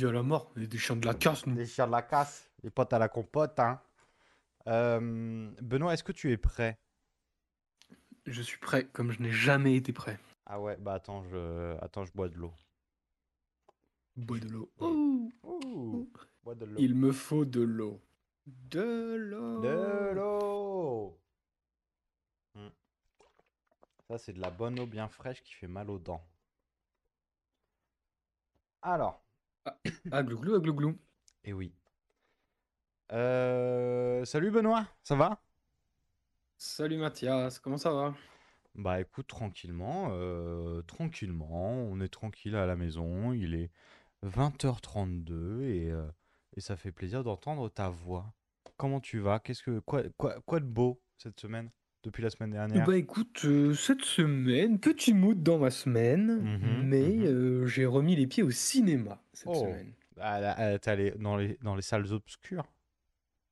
vie à la mort. On est des chiens de la casse, nous. Les chiens de la casse, les potes à la compote, hein. Euh, Benoît, est-ce que tu es prêt? Je suis prêt, comme je n'ai jamais été prêt. Ah ouais, bah attends, je, attends, je bois de l'eau. Bois de l'eau. Bois de l'eau. Il me faut de l'eau. De l'eau. De l'eau. Hmm. Ça, c'est de la bonne eau bien fraîche qui fait mal aux dents. Alors, Ah, glouglou, ah, glouglou. eh oui. Euh, salut Benoît, ça va? Salut Mathias, comment ça va? Bah écoute, tranquillement, euh, tranquillement, on est tranquille à la maison, il est 20h32 et, euh, et ça fait plaisir d'entendre ta voix. Comment tu vas? Qu'est-ce que quoi, quoi, quoi de beau cette semaine? Depuis la semaine dernière? Bah écoute, euh, cette semaine, petit mood dans ma semaine, Mhm, mais mhm. euh, j'ai remis les pieds au cinéma cette Oh. semaine. Ah, là, euh, t'es allé dans les, dans les salles obscures?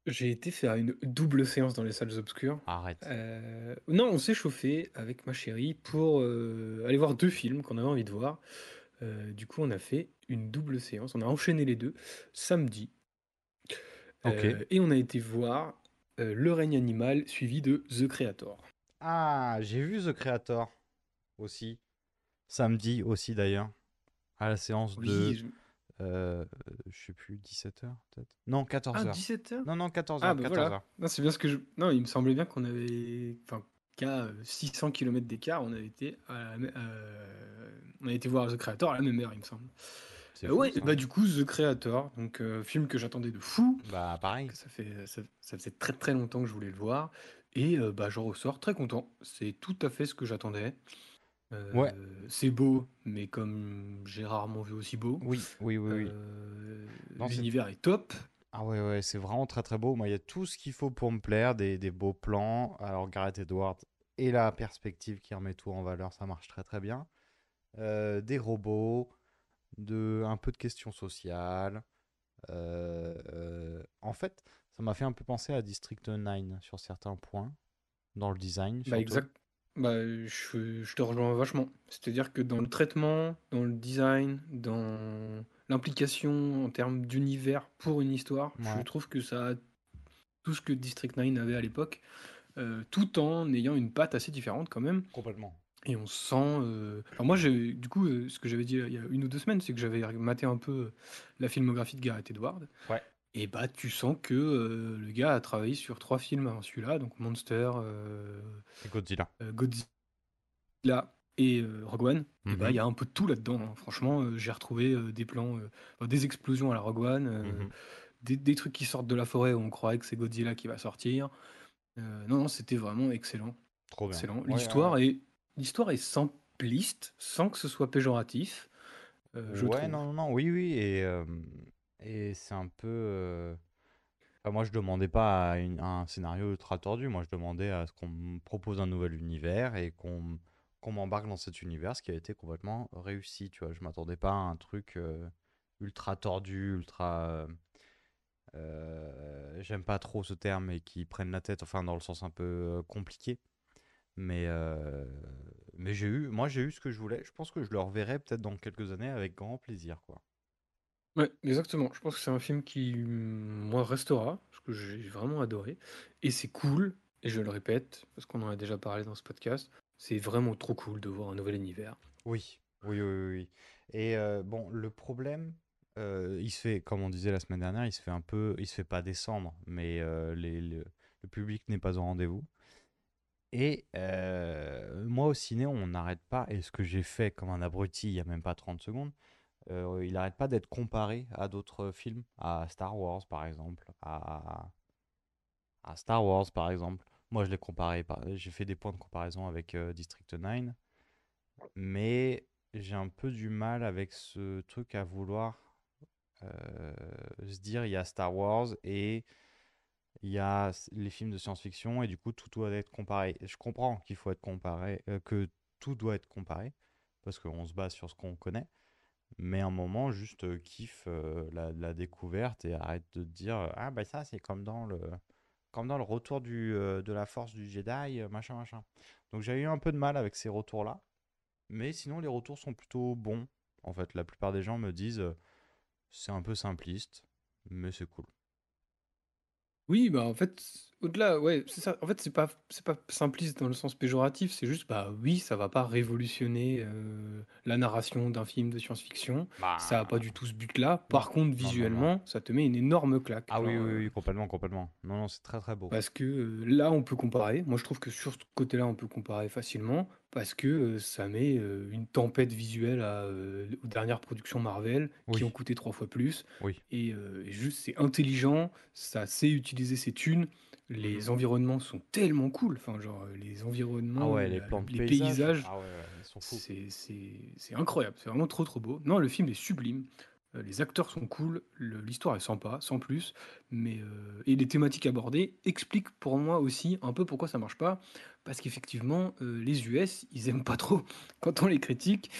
J'ai été faire une double séance dans les salles obscures. Arrête. Euh, non, on s'est chauffé avec ma chérie pour aller voir deux films qu'on avait envie de voir. Du coup, on a fait une double séance. On a enchaîné les deux samedi. Ok. Euh, et on a été voir euh, Le règne animal suivi de The Creator. Ah, j'ai vu The Creator aussi. Samedi aussi d'ailleurs. À la séance de, Oui. je- euh, je sais plus, 17h peut-être? Non, Ah, 14h. 17h? Non, non, 14h, Ah, bah 14h. voilà. Non, c'est bien ce que je. Non, il me semblait bien qu'on avait. Enfin, qu'à euh, 600 km d'écart, on avait été à la me- euh, On a été voir The Creator à la même heure, il me semble. Euh, fou, ouais, ça. bah du coup, The Creator, donc euh, film que j'attendais de fou. Bah, pareil. Ça fait, ça, ça faisait très très longtemps que je voulais le voir. Et euh, bah, j'en ressors très content. C'est tout à fait ce que j'attendais. Euh, Ouais. C'est beau, mais comme j'ai rarement vu aussi beau. Oui, oui, oui, oui. Euh, L'univers est top. Ah ouais, ouais, c'est vraiment très très beau. Moi, il y a tout ce qu'il faut pour me plaire, des, des beaux plans. Alors, Gareth Edwards et la perspective qui remet tout en valeur, ça marche très très bien. Des robots, de, un peu de questions sociales. Euh, euh, en fait, ça m'a fait un peu penser à District 9 sur certains points, dans le design Bah, exact. Bah, je, je te rejoins vachement. C'est-à-dire que dans le traitement, dans le design, dans l'implication en termes d'univers pour une histoire, je trouve que ça a tout ce que District 9 avait à l'époque, euh, tout en ayant une patte assez différente quand même. Complètement. Et on sent. euh, Alors moi, j'ai, du coup, euh, ce que j'avais dit il y a une ou deux semaines, c'est que j'avais maté un peu euh, la filmographie de Gareth Edwards. Ouais. Et bah, tu sens que euh, le gars a travaillé sur trois films avant celui-là, donc Monster, euh, Et Godzilla. euh, Godzilla et euh, Rogue One. Et bah, Mhm. il y a un peu de tout là-dedans. hein. Franchement, euh, j'ai retrouvé euh, des plans, euh, des explosions à la Rogue One, euh, Mhm. des, des trucs qui sortent de la forêt où on croyait que c'est Godzilla qui va sortir. Euh, non, non, c'était vraiment excellent. Trop bien. Excellent. Ouais, L'histoire ouais. est l'histoire est simpliste, sans que ce soit péjoratif. euh, je Ouais, trouve. non, non, non, oui, oui, et, euh, et c'est un peu... euh, enfin, moi, je demandais pas à, une- à un scénario ultra tordu, moi, je demandais à ce qu'on me propose un nouvel univers et qu'on qu'on m'embarque dans cet univers, ce qui a été complètement réussi, tu vois. Je m'attendais pas à un truc euh, ultra tordu, ultra... euh, euh, j'aime pas trop ce terme, mais qui prennent la tête, enfin, dans le sens un peu euh, compliqué. Mais, euh, mais j'ai eu, moi j'ai eu ce que je voulais. Je pense que je le reverrai peut-être dans quelques années avec grand plaisir, quoi. Ouais, exactement. Je pense que c'est un film qui, moi, restera, parce que j'ai vraiment adoré. Et c'est cool, et je le répète, parce qu'on en a déjà parlé dans ce podcast, c'est vraiment trop cool de voir un nouvel univers. Oui, oui, oui, oui. Et euh, bon, le problème, euh, il se fait, comme on disait la semaine dernière, il se fait un peu, il se fait pas descendre, mais euh, les, le public n'est pas au rendez-vous. Et moi au ciné, on n'arrête pas, et ce que j'ai fait comme un abruti il y a même pas 30 secondes, il n'arrête pas d'être comparé à d'autres films, à Star Wars par exemple, à, Star Wars par exemple. Moi je l'ai comparé, par- j'ai fait des points de comparaison avec District 9, mais j'ai un peu du mal avec ce truc à vouloir se dire il y a Star Wars et il y a les films de science-fiction et du coup tout doit être comparé. Je comprends qu'il faut être comparé, euh, que tout doit être comparé parce qu'on se base sur ce qu'on connaît, mais à un moment juste euh, kiffe euh, la, découverte et arrête de dire ah bah ça c'est comme dans le comme dans le retour du, de la force du Jedi, machin machin. Donc j'ai eu un peu de mal avec ces retours-là, mais sinon les retours sont plutôt bons. En fait, la plupart des gens me disent C'est un peu simpliste, mais c'est cool. Oui, bah, en fait, au-delà, ouais, c'est ça. En fait, c'est pas c'est pas simpliste dans le sens péjoratif, c'est juste, bah, oui, ça va pas révolutionner, heu, la narration d'un film de science-fiction. Ça a pas du Bah, tout ce but-là. Par contre, non, non, non. visuellement, ça te met une énorme claque, Ah oui, oui, oui, complètement, complètement. Non, non, c'est très, très beau. parce que, heu, là, on peut comparer. Moi, je trouve que sur ce côté-là, on peut comparer facilement parce que, ça met, une tempête visuelle à, aux dernières productions Marvel qui ont coûté 3 fois plus oui. et juste c'est intelligent, ça sait utiliser ses thunes. Mhm. Les environnements sont tellement cool, enfin, genre, heu, les Ah environnements, ouais, les la le plans de les paysage. paysages, Ah ouais, ouais, ils sont fous. c'est c'est c'est incroyable, c'est vraiment trop, trop beau. Non, le film est sublime, heu, les acteurs sont cool, le l'histoire est sympa, sans plus, mais et les thématiques abordées expliquent pour moi aussi un peu pourquoi ça marche pas. Parce qu'effectivement, les US, ils aiment pas trop quand on les critique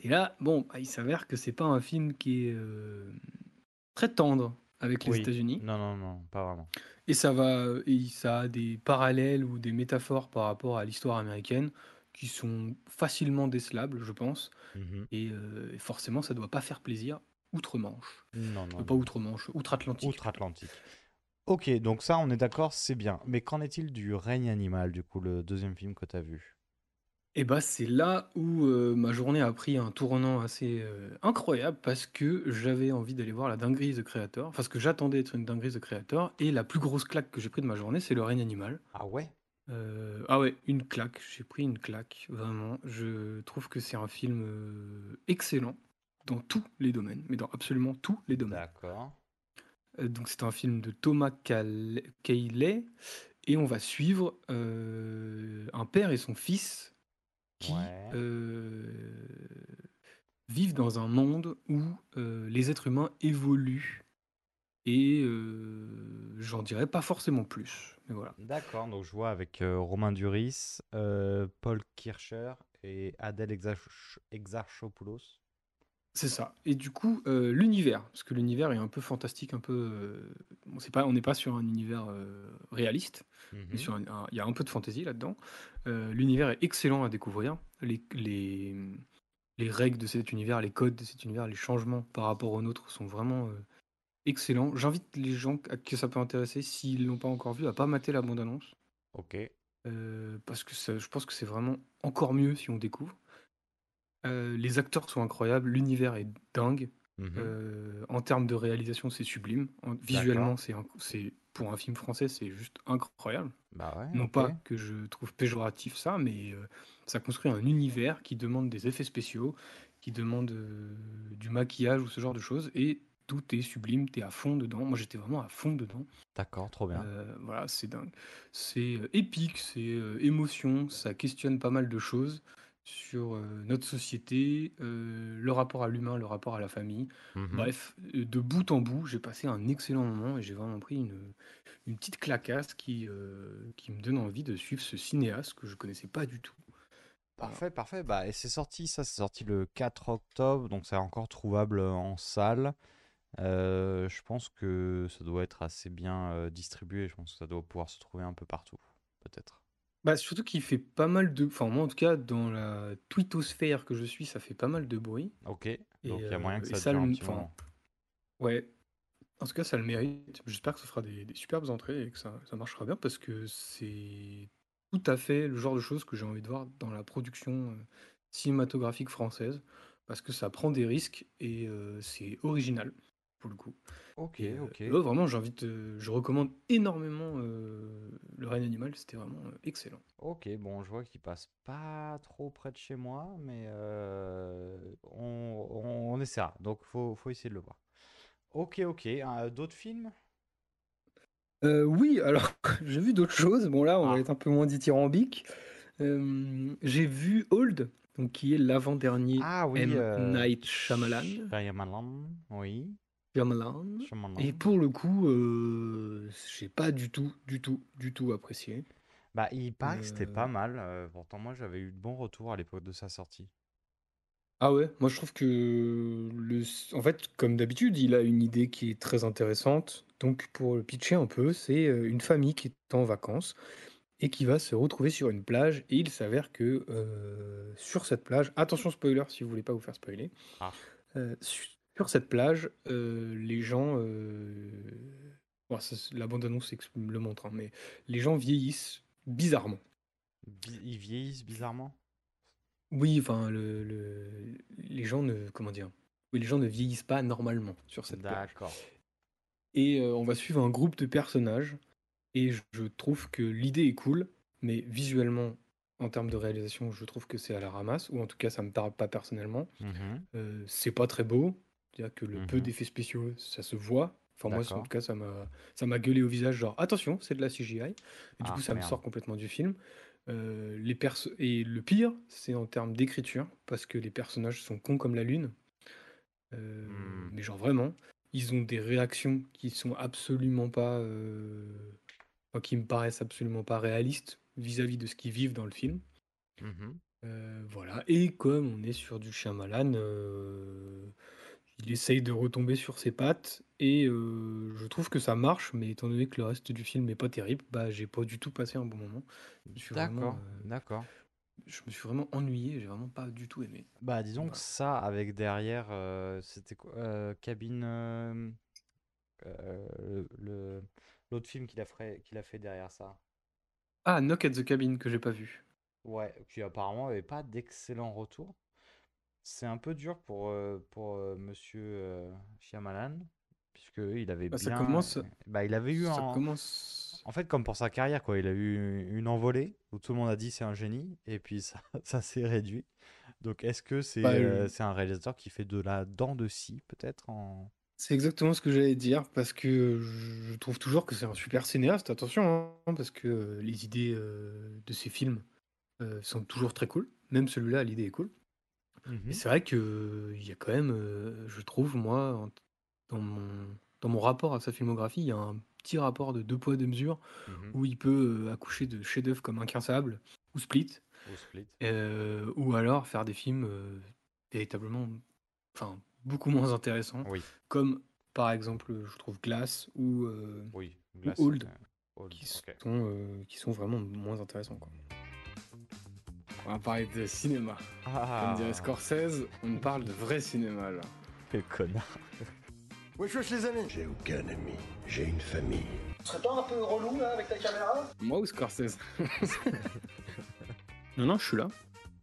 et là, bon, bah, il s'avère que c'est pas un film qui est, très tendre avec les Oui. États-Unis Non, non, non, pas vraiment. et ça va, et ça a des parallèles ou des métaphores par rapport à l'histoire américaine qui sont facilement décelables, je pense. Mhm. Et heu, forcément, ça doit pas faire plaisir outre-Manche. Non, non, pas outre-Manche, outre-Atlantique. Outre-Atlantique. Ok, donc ça, on est d'accord, c'est bien. Mais qu'en est-il du règne animal, du coup, le deuxième film que t'as vu? Et bah, c'est là où, heu, ma journée a pris un tournant assez, heu, incroyable parce que j'avais envie d'aller voir la dinguerie The Creator, enfin ce que j'attendais être une dinguerie The Creator et la plus grosse claque que j'ai pris de ma journée, c'est Le règne animal. Ah ouais? Heu, ah ouais, une claque, j'ai pris une claque, vraiment. Je trouve que c'est un film, heu, excellent dans tous les domaines, mais dans absolument tous les domaines. D'accord. Heu, donc c'est un film de Thomas Cale Caillet et on va suivre, heu, un père et son fils qui, Ouais. heu, vivent dans un monde où, heu, les êtres humains évoluent et heu, j'en dirai pas forcément plus, mais voilà. D'accord, donc je vois avec euh, Romain Duris, euh, Paul Kircher et Adèle Exarch- Exarchopoulos. C'est ça et du coup, heu, l'univers, parce que l'univers est un peu fantastique, un peu, heu, bon c'est pas on n'est pas sur un univers, heu, réaliste, mais Mhm. sur un un il y a un peu de fantaisie là-dedans. Heu, l'univers est excellent à découvrir. Les les, mmh, les règles de cet univers, les codes de cet univers, les changements par rapport aux nôtres sont vraiment, heu, excellents. J'invite les gens à que ça peut intéresser, s'ils l'ont pas encore vu, à pas mater la bande annonce, Ok. heu, parce que ça je pense que c'est vraiment encore mieux si on découvre. Heu, les acteurs sont incroyables, l'univers est dingue. Mhm. Heu, en termes de réalisation, c'est sublime. En visuellement, c'est pour un film français, c'est juste incroyable. Bah ouais, Non pas que je trouve péjoratif ça, mais heu, ça construit un univers qui demande des effets spéciaux, qui demande, du maquillage ou ce genre de choses et tout est sublime, tu es à fond dedans. Moi, j'étais vraiment à fond dedans. D'accord, trop bien. Voilà, c'est dingue. C'est, épique, c'est, émotion, ça questionne pas mal de choses sur, heu, notre société, heu, le rapport à l'humain, le rapport à la famille. Mhm. Bref, heu, de bout en bout, j'ai passé un excellent moment et j'ai vraiment pris une, une petite claquasse qui, qui me donne envie de suivre ce cinéaste que je connaissais pas du tout. Voilà. Parfait, parfait. Bah, et c'est sorti, ça, c'est sorti le 4 octobre, donc c'est encore trouvable en salle. Euh, je pense que ça doit être assez bien euh, distribué. Je pense que ça doit pouvoir se trouver un peu partout, peut-être. Bah, surtout qu'il fait pas mal de enfin moi en tout cas dans la twittosphère que je suis, ça fait pas mal de bruit Ok, et donc il y a moyen heu que et ça ça dure un le petit enfin moment. ouais. En tout cas, ça le mérite. J'espère que ça fera des, des superbes entrées et que ça, ça marchera bien parce que c'est tout à fait le genre de choses que j'ai envie de voir dans la production euh, cinématographique française parce que ça prend des risques et euh, c'est original pour le coup. Ok, Et euh, ok. vraiment, j'invite, euh, je recommande énormément euh, Le règne animal, c'était vraiment euh, excellent. Ok, bon, je vois qu'il passe pas trop près de chez moi, mais on, on, on essaiera. Donc, faut, faut essayer de le voir. Ok, ok. D'autres films? Oui, alors j'ai vu d'autres choses. Bon là, on va Ah. être un peu moins dithyrambique. J'ai vu Old, donc qui est l'avant-dernier Ah oui, M. Night Shyamalan. Shyamalan, oui. Shyamalan. Et pour le coup, euh, j'ai pas du tout, du tout, du tout apprécié. Bah, il paraît que c'était pas Euh, mal. euh, pourtant, moi, j'avais eu de bons retours à l'époque de sa sortie. Ah ouais, moi je trouve que le... en fait, comme d'habitude, il a une idée qui est très intéressante. Donc pour le pitcher un peu, c'est euh, une famille qui est en vacances et qui va se retrouver sur une plage. Et il s'avère que euh, sur cette plage, attention spoiler si vous voulez pas vous faire spoiler, Ah. euh, su- Sur cette plage, euh, les gens. euh, bon, ça, c'est- la bande-annonce le montre, hein, mais les gens vieillissent bizarrement. Bi- Ils vieillissent bizarrement? Oui, enfin, le, le- les gens ne. Comment dire? Oui, les gens ne vieillissent pas normalement sur cette plage. D'accord. Et euh, on va suivre un groupe de personnages. Et je, trouve que l'idée est cool, mais visuellement, en termes de réalisation, je trouve que c'est à la ramasse, ou en tout cas, ça me parle pas personnellement. Euh, c'est pas très beau, c'est-à-dire que le peu Mhm. d'effets spéciaux, ça se voit. Enfin, moi, en tout cas, ça m'a ça m'a gueulé au visage, genre attention, c'est de la CGI. Et du Ah, coup, ça me sort complètement du film. Euh, les perso et le pire, c'est en termes d'écriture, parce que les personnages sont cons comme la lune. Euh, Hmm. Mais genre vraiment, ils ont des réactions qui sont absolument pas, euh, enfin, qui me paraissent absolument pas réalistes vis-à-vis de ce qu'ils vivent dans le film. Euh, voilà. Et comme on est sur du Shyamalan, euh, il essaye de retomber sur ses pattes et euh, je trouve que ça marche, mais étant donné que le reste du film n'est pas terrible, bah j'ai pas du tout passé un bon moment. Je me suis vraiment, D'accord. euh, D'accord. je me suis vraiment ennuyé, j'ai vraiment pas du tout aimé. Bah, disons que ça, avec derrière, euh, c'était quoi euh, Cabine. euh, euh, le- le- L'autre film qu'il a, fait- qu'il a fait derrière ça. Ah, Knock at the Cabin que j'ai pas vu. Ouais, qui apparemment avait pas d'excellents retours. C'est un peu dur pour, euh, pour euh, monsieur euh, Shyamalan, puisque il avait Bah, ça bien. commence, Bah, il avait eu ça un. commence. En fait, comme pour sa carrière, quoi, il a eu une envolée où tout le monde a dit c'est un génie, et puis ça, ça s'est réduit. Donc, est-ce que c'est Bah, c'est un réalisateur qui fait de la dent de scie, peut-être en... C'est exactement ce que j'allais dire parce que je trouve toujours que c'est un super cinéaste. Attention, hein, parce que les idées de ses films sont toujours très cool. Même celui-là, l'idée est cool. Mais Mhm, c'est vrai que euh, il y a quand même, euh, je trouve, moi, en- dans mon, dans mon rapport à sa filmographie, il y a un petit rapport de deux poids, deux mesures mhm. où il peut euh, accoucher de chefs-d'œuvre comme Incassable ou Split, Ou Split. ou alors faire des films véritablement, enfin, beaucoup moins intéressants, Oui, comme par exemple, je trouve Glass ou, oui. ou Glass, Old, Old, qui ok. sont, qui sont vraiment moins intéressants. Quoi. On va parler de cinéma. Comme dirait Ah, Scorsese, on parle de vrai cinéma là. quel connard. Wesh wesh les amis J'ai aucun ami, j'ai une famille. Tu serais pas un peu relou là avec ta caméra Moi ou Scorsese? Non, non, je suis là.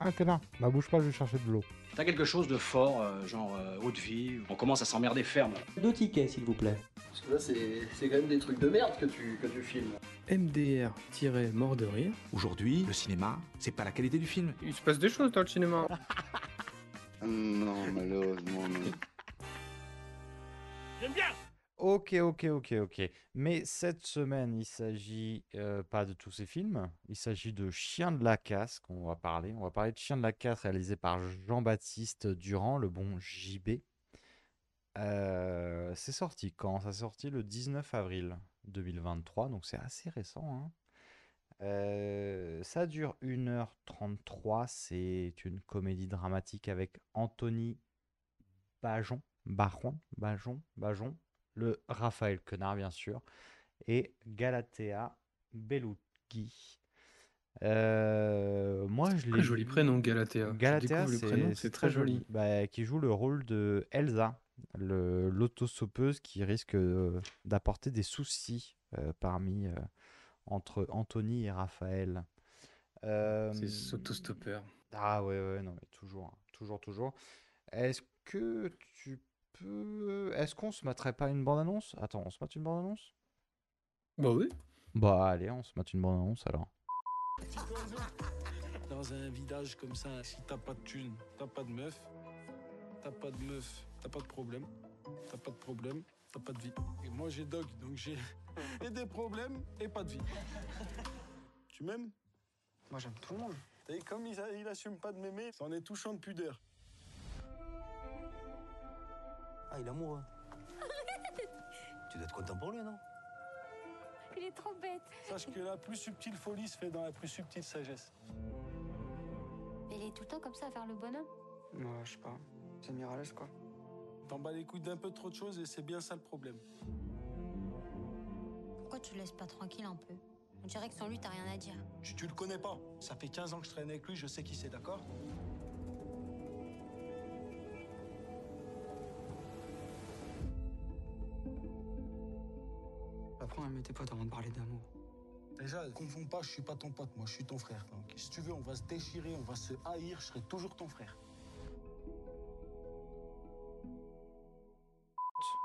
Ah, t'es là. Bah, bouge pas, je vais chercher de l'eau. T'as quelque chose de fort, euh, genre euh, haute vie, on commence à s'emmerder ferme. Deux tickets, s'il vous plaît. Parce que là c'est c'est quand même des trucs de merde que tu, que tu filmes. MDR-mort de rire. Aujourd'hui, le cinéma, c'est pas la qualité du film. Il se passe des choses dans le cinéma. Non, malheureusement, non. Ok, ok, ok, ok. Mais cette semaine, il s'agit euh, pas de tous ces films. Il s'agit de Chien de la casse qu'on va parler. On va parler de Chien de la casse réalisé par Jean-Baptiste Durand, le bon JB. Euh, c'est sorti quand? Ça sorti le 19 avril 2023, donc c'est assez récent. hein. Euh, ça dure 1h33. C'est une comédie dramatique avec Anthony Bajon, Baron, Bajon, Bajon, le Raphaël Quenard bien sûr, et Galatea Bellucci. Euh, moi je Très l'ai joli prénom, Galatea. Galatea, c'est très joli. Bah, qui joue le rôle de Elsa, le l'autostoppeuse qui risque euh, d'apporter des soucis euh, parmi euh, entre Anthony et Raphaël. C'est autostoppeur. ah ouais, ouais, non, mais toujours, toujours, toujours. Est-ce que tu Est-ce qu'on se mettrait pas une bande-annonce? Attends, on se met une bande-annonce? Bah oui. Bah allez, on se met une bande-annonce alors. Dans un village comme ça, si t'as pas de thune, t'as pas de meuf, t'as pas de meuf, t'as pas de problème, t'as pas de problème, t'as pas de vie. Et moi j'ai dog, donc j'ai et des problèmes et pas de vie. Tu m'aimes? Moi j'aime tout le monde. T'as vu comme il, a- il assume pas de m'aimer, c'en est touchant de pudeur. Ah, il est amoureux. tu dois être content pour lui, non? Il est trop bête. Sache que la plus subtile folie se fait dans la plus subtile sagesse. Il est tout le temps comme ça à faire le bonhomme. Moi je sais pas. C'est l'aise quoi. T'en bats les couilles d'un peu trop de choses et c'est bien ça le problème. Pourquoi tu le laisses pas tranquille un peu? On dirait que sans lui, t'as rien à dire. Tu, tu le connais pas. Ça fait 15 ans que je traîne avec lui, je sais qui c'est, d'accord? T'apprends à aimer tes potes avant de parler d'amour. Déjà, confonds pas, je suis pas ton pote, moi je suis ton frère. Donc si tu veux, on va se déchirer, on va se haïr, je serai toujours ton frère.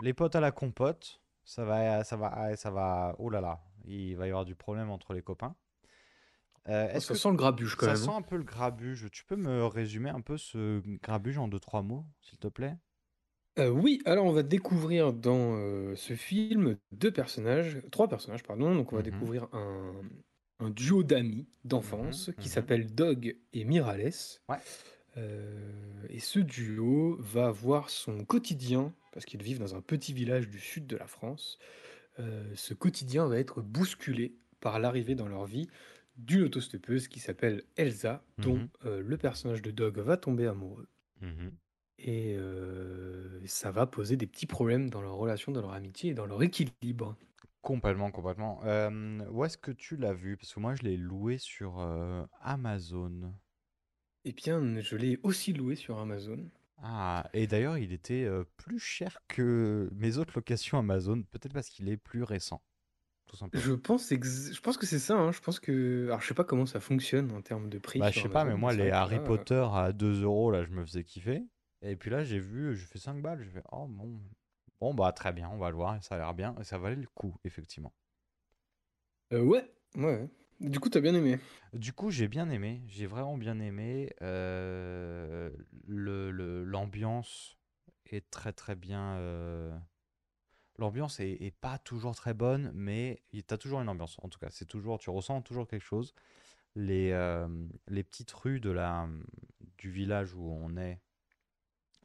Les potes à la compote, ça va, ça va, ça va. Oh là là, il va y avoir du problème entre les copains. Euh, Oh, est-ce ça que sent le grabuge quand ça même. sent hein. un peu le grabuge Tu peux me résumer un peu ce grabuge en deux trois mots, s'il te plaît? Euh, oui, alors on va découvrir dans euh, ce film deux personnages, trois personnages, pardon. Donc on va Mhm. découvrir un, un duo d'amis d'enfance Mhm, qui mhm. s'appelle Dog et Mirales. Ouais. Euh, et ce duo va voir son quotidien, parce qu'ils vivent dans un petit village du sud de la France. euh, ce quotidien va être bousculé par l'arrivée dans leur vie d'une autostoppeuse qui s'appelle Elsa, dont euh, le personnage de Dog va tomber amoureux. Et euh, ça va poser des petits problèmes dans leur relation, dans leur amitié et dans leur équilibre. Complètement, complètement. Où est-ce que tu l'as vu? Parce que moi, je l'ai loué sur euh, Amazon. Eh bien, je l'ai aussi loué sur Amazon. Ah, et d'ailleurs, il était euh, plus cher que mes autres locations Amazon, peut-être parce qu'il est plus récent, tout simplement. Je pense, ex- je pense que c'est ça. hein. Je pense que, alors je sais pas comment ça fonctionne en termes de prix Bah, je sur sais pas, mais Amazon, moi, c'est les vrai que Harry là, Potter à 2 euros, là, je me faisais kiffer. Et puis là, j'ai vu, j'ai fait 5 balles, j'ai fait, oh bon, bon, bah, très bien, on va le voir, ça a l'air bien, et ça valait le coup, effectivement. euh, ouais, ouais. Du coup, t'as bien aimé. Du coup, j'ai bien aimé, j'ai vraiment bien aimé. euh, le, le- l'ambiance est très très bien. euh, L'ambiance est, est pas toujours très bonne, mais t'as toujours une ambiance. En tout cas, c'est toujours, tu ressens toujours quelque chose. Les, euh, les petites rues de la, du village où on est,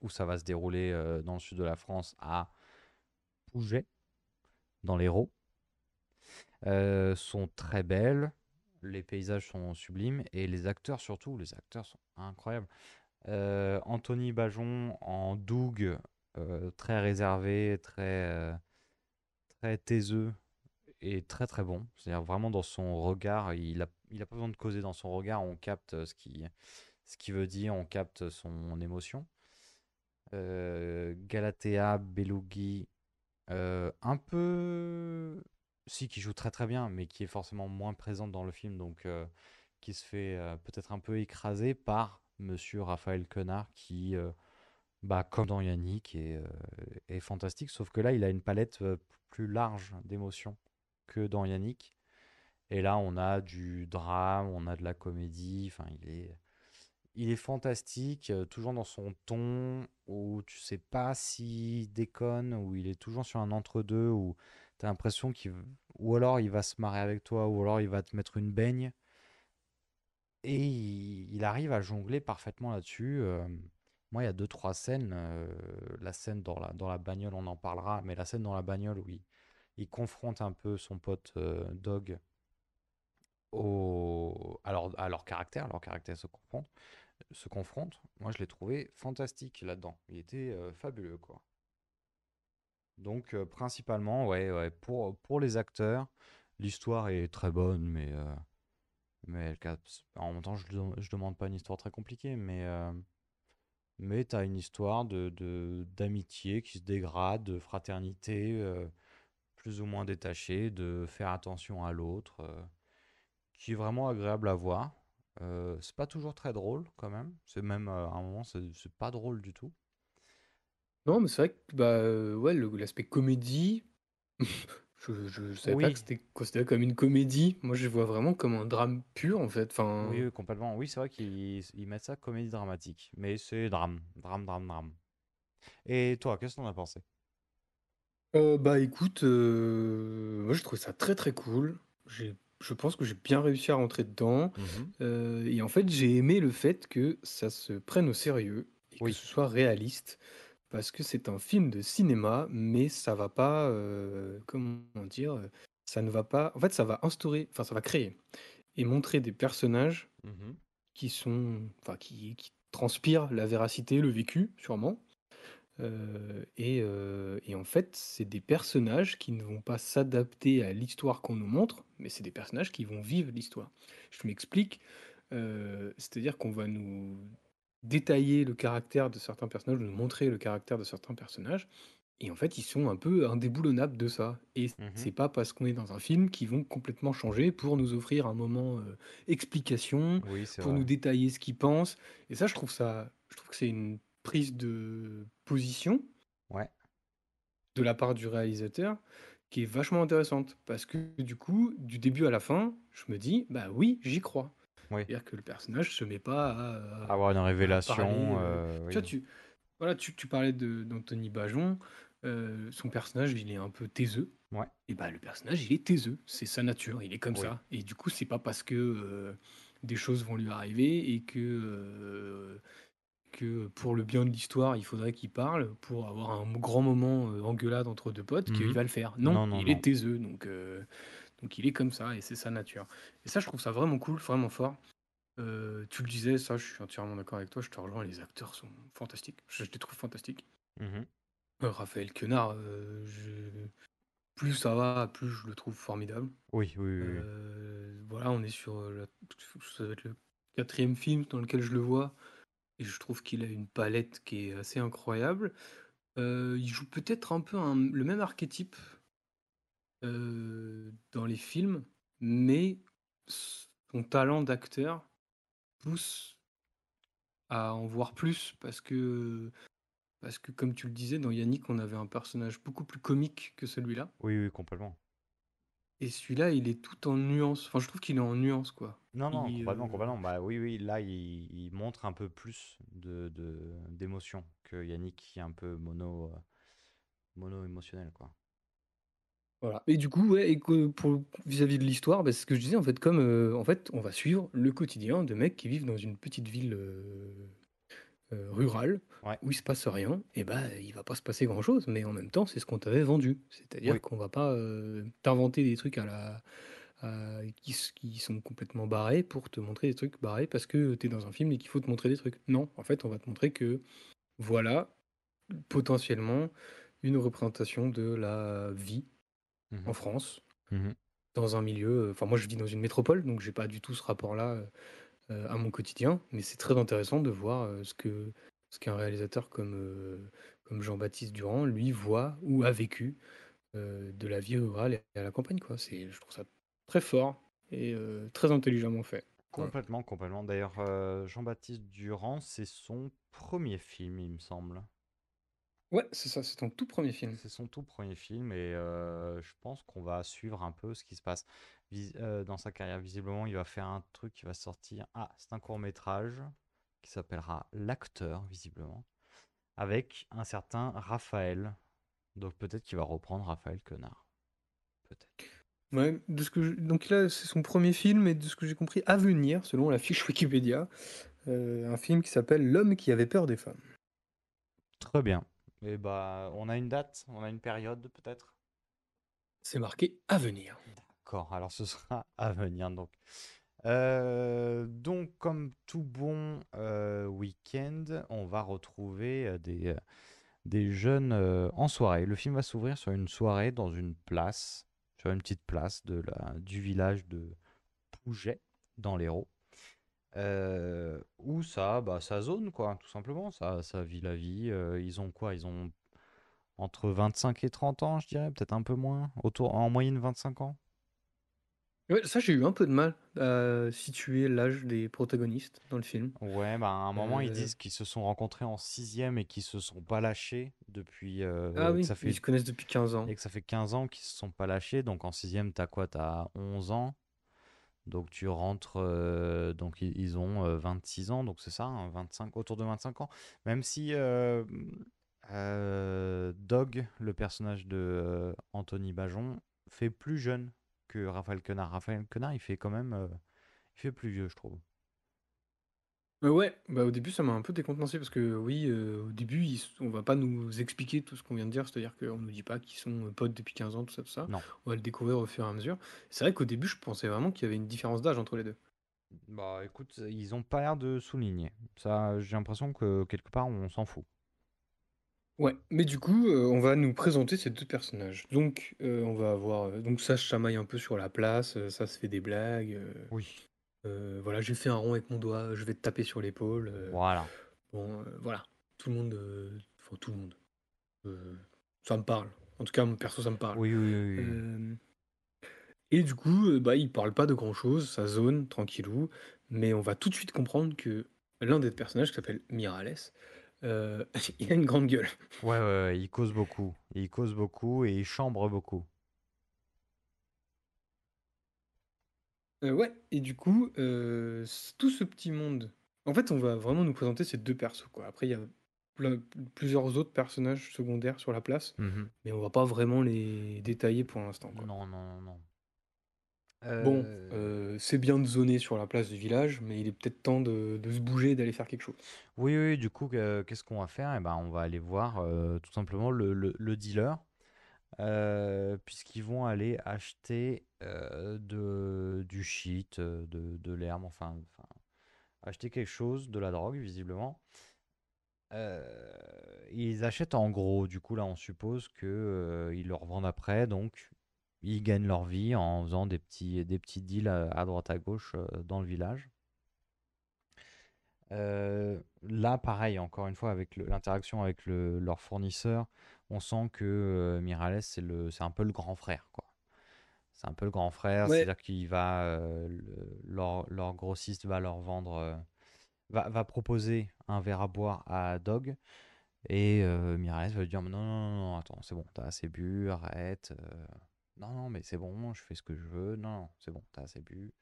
où ça va se dérouler euh, dans le sud de la France, à Pouget, dans l'Hérault, euh, sont très belles. Les paysages sont sublimes et les acteurs surtout, les acteurs sont incroyables. Euh, Anthony Bajon en Doug, euh, très réservé, très, très taiseux et très très bon. C'est-à-dire vraiment dans son regard, il a, il a pas besoin de causer dans son regard, on capte ce qui, ce qu'il veut dire, on capte son émotion. Euh, Galatea Belugi, euh, un peu. Si, qui joue très très bien, mais qui est forcément moins présente dans le film, donc euh, qui se fait peut-être un peu écraser par Monsieur Raphaël Quenard, qui, bah, comme dans Yannick, est, fantastique, sauf que là, il a une palette plus large d'émotions que dans Yannick. Et là, on a du drame, on a de la comédie, enfin, il est, il est fantastique, euh, toujours dans son ton, où tu sais pas s'il déconne, où il est toujours sur un entre-deux, où tu as l'impression qu'il... Ou alors il va se marrer avec toi, ou alors il va te mettre une baigne. Et il, arrive à jongler parfaitement là-dessus. moi, il y a deux, trois scènes. la scène dans la, dans la bagnole, on en parlera, mais la scène dans la bagnole où il, confronte un peu son pote Dog au, à, leur, à leur caractère, leur caractère se confronte, se confronte. Moi, je l'ai trouvé fantastique là-dedans. Il était euh, fabuleux, quoi. Donc, euh, principalement, ouais, pour, pour les acteurs, l'histoire est très bonne, mais, euh, mais en même temps, je ne demande pas une histoire très compliquée, mais, mais tu as une histoire de, d'amitié qui se dégrade, de fraternité plus ou moins détachée, de faire attention à l'autre, qui est vraiment agréable à voir. Euh, c'est pas toujours très drôle quand même, c'est même euh, à un moment, c'est pas drôle du tout. Non, mais c'est vrai que bah euh, ouais, l'aspect comédie, je, savais pas que c'était considéré comme une comédie. Moi, je vois vraiment comme un drame pur en fait. Enfin, Oui, oui, complètement. Oui, c'est vrai qu'ils ils mettent ça comédie dramatique, mais c'est drame, drame, drame, drame. Et toi, qu'est-ce que t'en as pensé? Bah écoute, moi je trouve ça très très cool. J'ai, je pense que j'ai bien réussi à rentrer dedans. Mhm. Euh, et en fait, j'ai aimé le fait que ça se prenne au sérieux et que ce soit réaliste. Parce que c'est un film de cinéma, mais ça va pas, euh, comment dire, ça ne va pas. En fait, ça va instaurer, enfin, ça va créer et montrer des personnages Mhm. qui sont, enfin, qui, qui transpirent la véracité, le vécu, sûrement. Euh, et, euh, et en fait, c'est des personnages qui ne vont pas s'adapter à l'histoire qu'on nous montre, mais c'est des personnages qui vont vivre l'histoire. Je m'explique. euh, c'est-à-dire qu'on va nous détailler le caractère de certains personnages, nous montrer le caractère de certains personnages, Et en fait, ils sont un peu indéboulonnables de ça. Et Mmh c'est pas parce qu'on est dans un film qu'ils vont complètement changer pour nous offrir un moment euh, explication, Oui, c'est pour vrai. nous détailler ce qu'ils pensent. Et ça, je trouve ça, je trouve que c'est une prise de position Ouais. de la part du réalisateur qui est vachement intéressante. Parce que du coup, du début à la fin, je me dis, bah oui, j'y crois. Oui. C'est-à-dire que le personnage se met pas à, à- Avoir une parler, révélation, euh, euh, Tu vois, tu, voilà, tu, tu parlais d'Anthony Bajon. euh, son personnage, il est un peu taiseux. Ouais. Et bah, le personnage, il est taiseux. C'est sa nature. Il est comme Oui. ça. Et du coup, c'est pas parce que euh, des choses vont lui arriver et que, que pour le bien de l'histoire, il faudrait qu'il parle pour avoir un grand moment euh, engueulade entre deux potes qu'il Mhm. va le faire. Non, Non, non, il non. est taiseux. Donc, euh, donc, il est comme ça et c'est sa nature. Et ça, je trouve ça vraiment cool, vraiment fort. Euh, tu le disais, ça, je suis entièrement d'accord avec toi. Je te rejoins. Les acteurs sont fantastiques. Je, je les trouve fantastiques. Mhm. Raphaël Quenard, je- plus ça va, plus je le trouve formidable. Oui, oui, oui. voilà, on est sur la- ça va être le quatrième film dans lequel je le vois, et je trouve qu'il a une palette qui est assez incroyable. Il joue peut-être un peu le même archétype dans les films, mais son talent d'acteur pousse à en voir plus parce que que comme tu le disais dans Yannick, on avait un personnage beaucoup plus comique que celui-là. Oui, oui, complètement. Et celui-là, il est tout en nuance. Enfin, je trouve qu'il est en nuance, quoi. Non, non, Il, complètement, euh, complètement. Bah oui, oui, là, il, il montre un peu plus de, de- d'émotion que Yannick, qui est un peu mono, euh, mono émotionnel, quoi. Voilà. Et du coup, ouais, et que pour vis-à-vis de l'histoire, bah, c'est ce que je disais, en fait, comme euh, en fait, on va suivre le quotidien de mecs qui vivent dans une petite ville euh, euh, Ouais. où il se passe rien, et bah il va pas se passer grand-chose, mais en même temps, c'est ce qu'on t'avait vendu. C'est-à-dire Oui. qu'on va pas euh, t'inventer des trucs à la à- qui, sont complètement barrés pour te montrer des trucs barrés parce que tu es dans un film et qu'il faut te montrer des trucs. Non, en fait, on va te montrer que voilà, potentiellement, une représentation de la vie Mhm. en France, Mhm. dans un milieu. Enfin, moi, je vis dans une métropole, donc j'ai pas du tout ce rapport-là euh, à mon quotidien, mais c'est très intéressant de voir euh, ce que ce qu'un réalisateur comme, euh, comme Jean-Baptiste Durand, lui, voit ou a vécu de la vie rurale et à la campagne, quoi. C'est, je trouve ça très fort et très intelligemment fait. Voilà. Complètement, complètement. D'ailleurs, Jean-Baptiste Durand, c'est son premier film, il me semble. Ouais, c'est ça, c'est ton tout premier film. C'est son tout premier film et euh, je pense qu'on va suivre un peu ce qui se passe dans sa carrière. Visiblement, il va faire un truc qui va sortir. Ah, c'est un court métrage qui s'appellera L'acteur, visiblement, avec un certain Raphaël. Donc peut-être qu'il va reprendre Raphaël Quenard. Peut-être. Ouais, de ce que je- Donc là, c'est son premier film, et de ce que j'ai compris, à venir, selon la fiche Wikipédia, euh, un film qui s'appelle L'homme qui avait peur des femmes. Très bien. Et bah, on a une date, on a une période peut-être? C'est marqué à venir. Alors ce sera à venir donc. Euh, donc, comme tout bon euh, week-end, on va retrouver euh, des, des jeunes en soirée. Le film va s'ouvrir sur une soirée dans une place, sur une petite place de la, du village de Pouget, dans l'Hérault. Où ça, bah, ça zone, quoi, tout simplement. Ça, ça vit la vie. Ils ont quoi? Ils ont entre 25 et 30 ans, je dirais, peut-être un peu moins. Autour, en moyenne 25 ans. Ouais, ça, j'ai eu un peu de mal à situer l'âge des protagonistes dans le film. Ouais, bah, à un moment, ils Euh, disent qu'ils se sont rencontrés en sixième et qu'ils se sont pas lâchés depuis. euh, Ah que oui, ça fait, ils se connaissent depuis 15 ans. et que ça fait 15 ans qu'ils se sont pas lâchés. Donc en sixième, t'as quoi? T'as 11 ans. Donc tu rentres. euh, donc ils, ils ont euh, 26 ans. Donc c'est ça, hein, 25, autour de 25 ans. Même si euh, euh, Dog, le personnage de euh, Anthony Bajon, fait plus jeune que Raphaël Quenard. Raphaël Quenard, il fait quand même. euh, il fait plus vieux, je trouve. Euh, ouais, bah au début ça m'a un peu décontenancé parce que oui, euh, au début ils on va pas nous expliquer tout ce qu'on vient de dire, c'est-à-dire qu'on nous dit pas qu'ils sont euh, potes depuis 15 ans, tout ça, tout ça. Non. On va le découvrir au fur et à mesure. C'est vrai qu'au début je pensais vraiment qu'il y avait une différence d'âge entre les deux. Bah écoute, ils ont pas l'air de souligner. Ça, j'ai l'impression que quelque part on s'en fout. Ouais, mais du coup euh, on va nous présenter ces deux personnages. Donc euh, on va avoir, euh, donc ça se chamaille un peu sur la place, euh, ça se fait des blagues. euh, Oui. euh, voilà, j'ai fait un rond avec mon doigt, je vais te taper sur l'épaule. euh, Voilà. Bon, euh, voilà, tout le monde, euh, enfin tout le monde. Euh, ça me parle. En tout cas, mon perso, ça me parle. Oui, oui, oui. oui. Euh, et du coup, euh, bah, il parle pas de grand-chose, ça zone, tranquillou, mais on va tout de suite comprendre que l'un des personnages, qui s'appelle Mirales, euh, il a une grande gueule. Ouais, ouais, ouais, il cause beaucoup. Il cause beaucoup et il chambre beaucoup. Euh, ouais, et du coup, euh, tout ce petit monde. En fait, on va vraiment nous présenter ces deux persos, quoi. Après, il y a plein- plusieurs autres personnages secondaires sur la place, Mhm. mais on va pas vraiment les détailler pour l'instant. Non, non, non, non. Bon, Euh, euh, c'est bien de zoner sur la place du village, mais il est peut-être temps de, de se bouger et d'aller faire quelque chose. Oui, oui, du coup, que- qu'est-ce qu'on va faire? Eh ben, on va aller voir euh, tout simplement le, le- le dealer, euh, puisqu'ils vont aller acheter euh, de, du shit, euh, de, de l'herbe, enfin, enfin, acheter quelque chose, de la drogue, visiblement. Euh, ils achètent en gros, du coup, là, on suppose euh, ils leur vendent après, donc ils gagnent leur vie en faisant des petits, des petits deals à, à droite à gauche euh, dans le village. Euh, là, pareil, encore une fois, avec l'interaction avec le- leur fournisseur, on sent que euh, Miralles, c'est un peu le grand frère, quoi. C'est un peu le grand frère, Ouais. c'est-à-dire qu'il va, euh, le- leur, leur grossiste va leur vendre, euh, va, va proposer un verre à boire à Dog, et euh, Miralles va lui dire, non, non, non, non, attends, c'est bon, t'as assez bu, arrête. Euh, non, non, mais c'est bon, je fais ce que je veux. Non, non, c'est bon, t'as assez bu.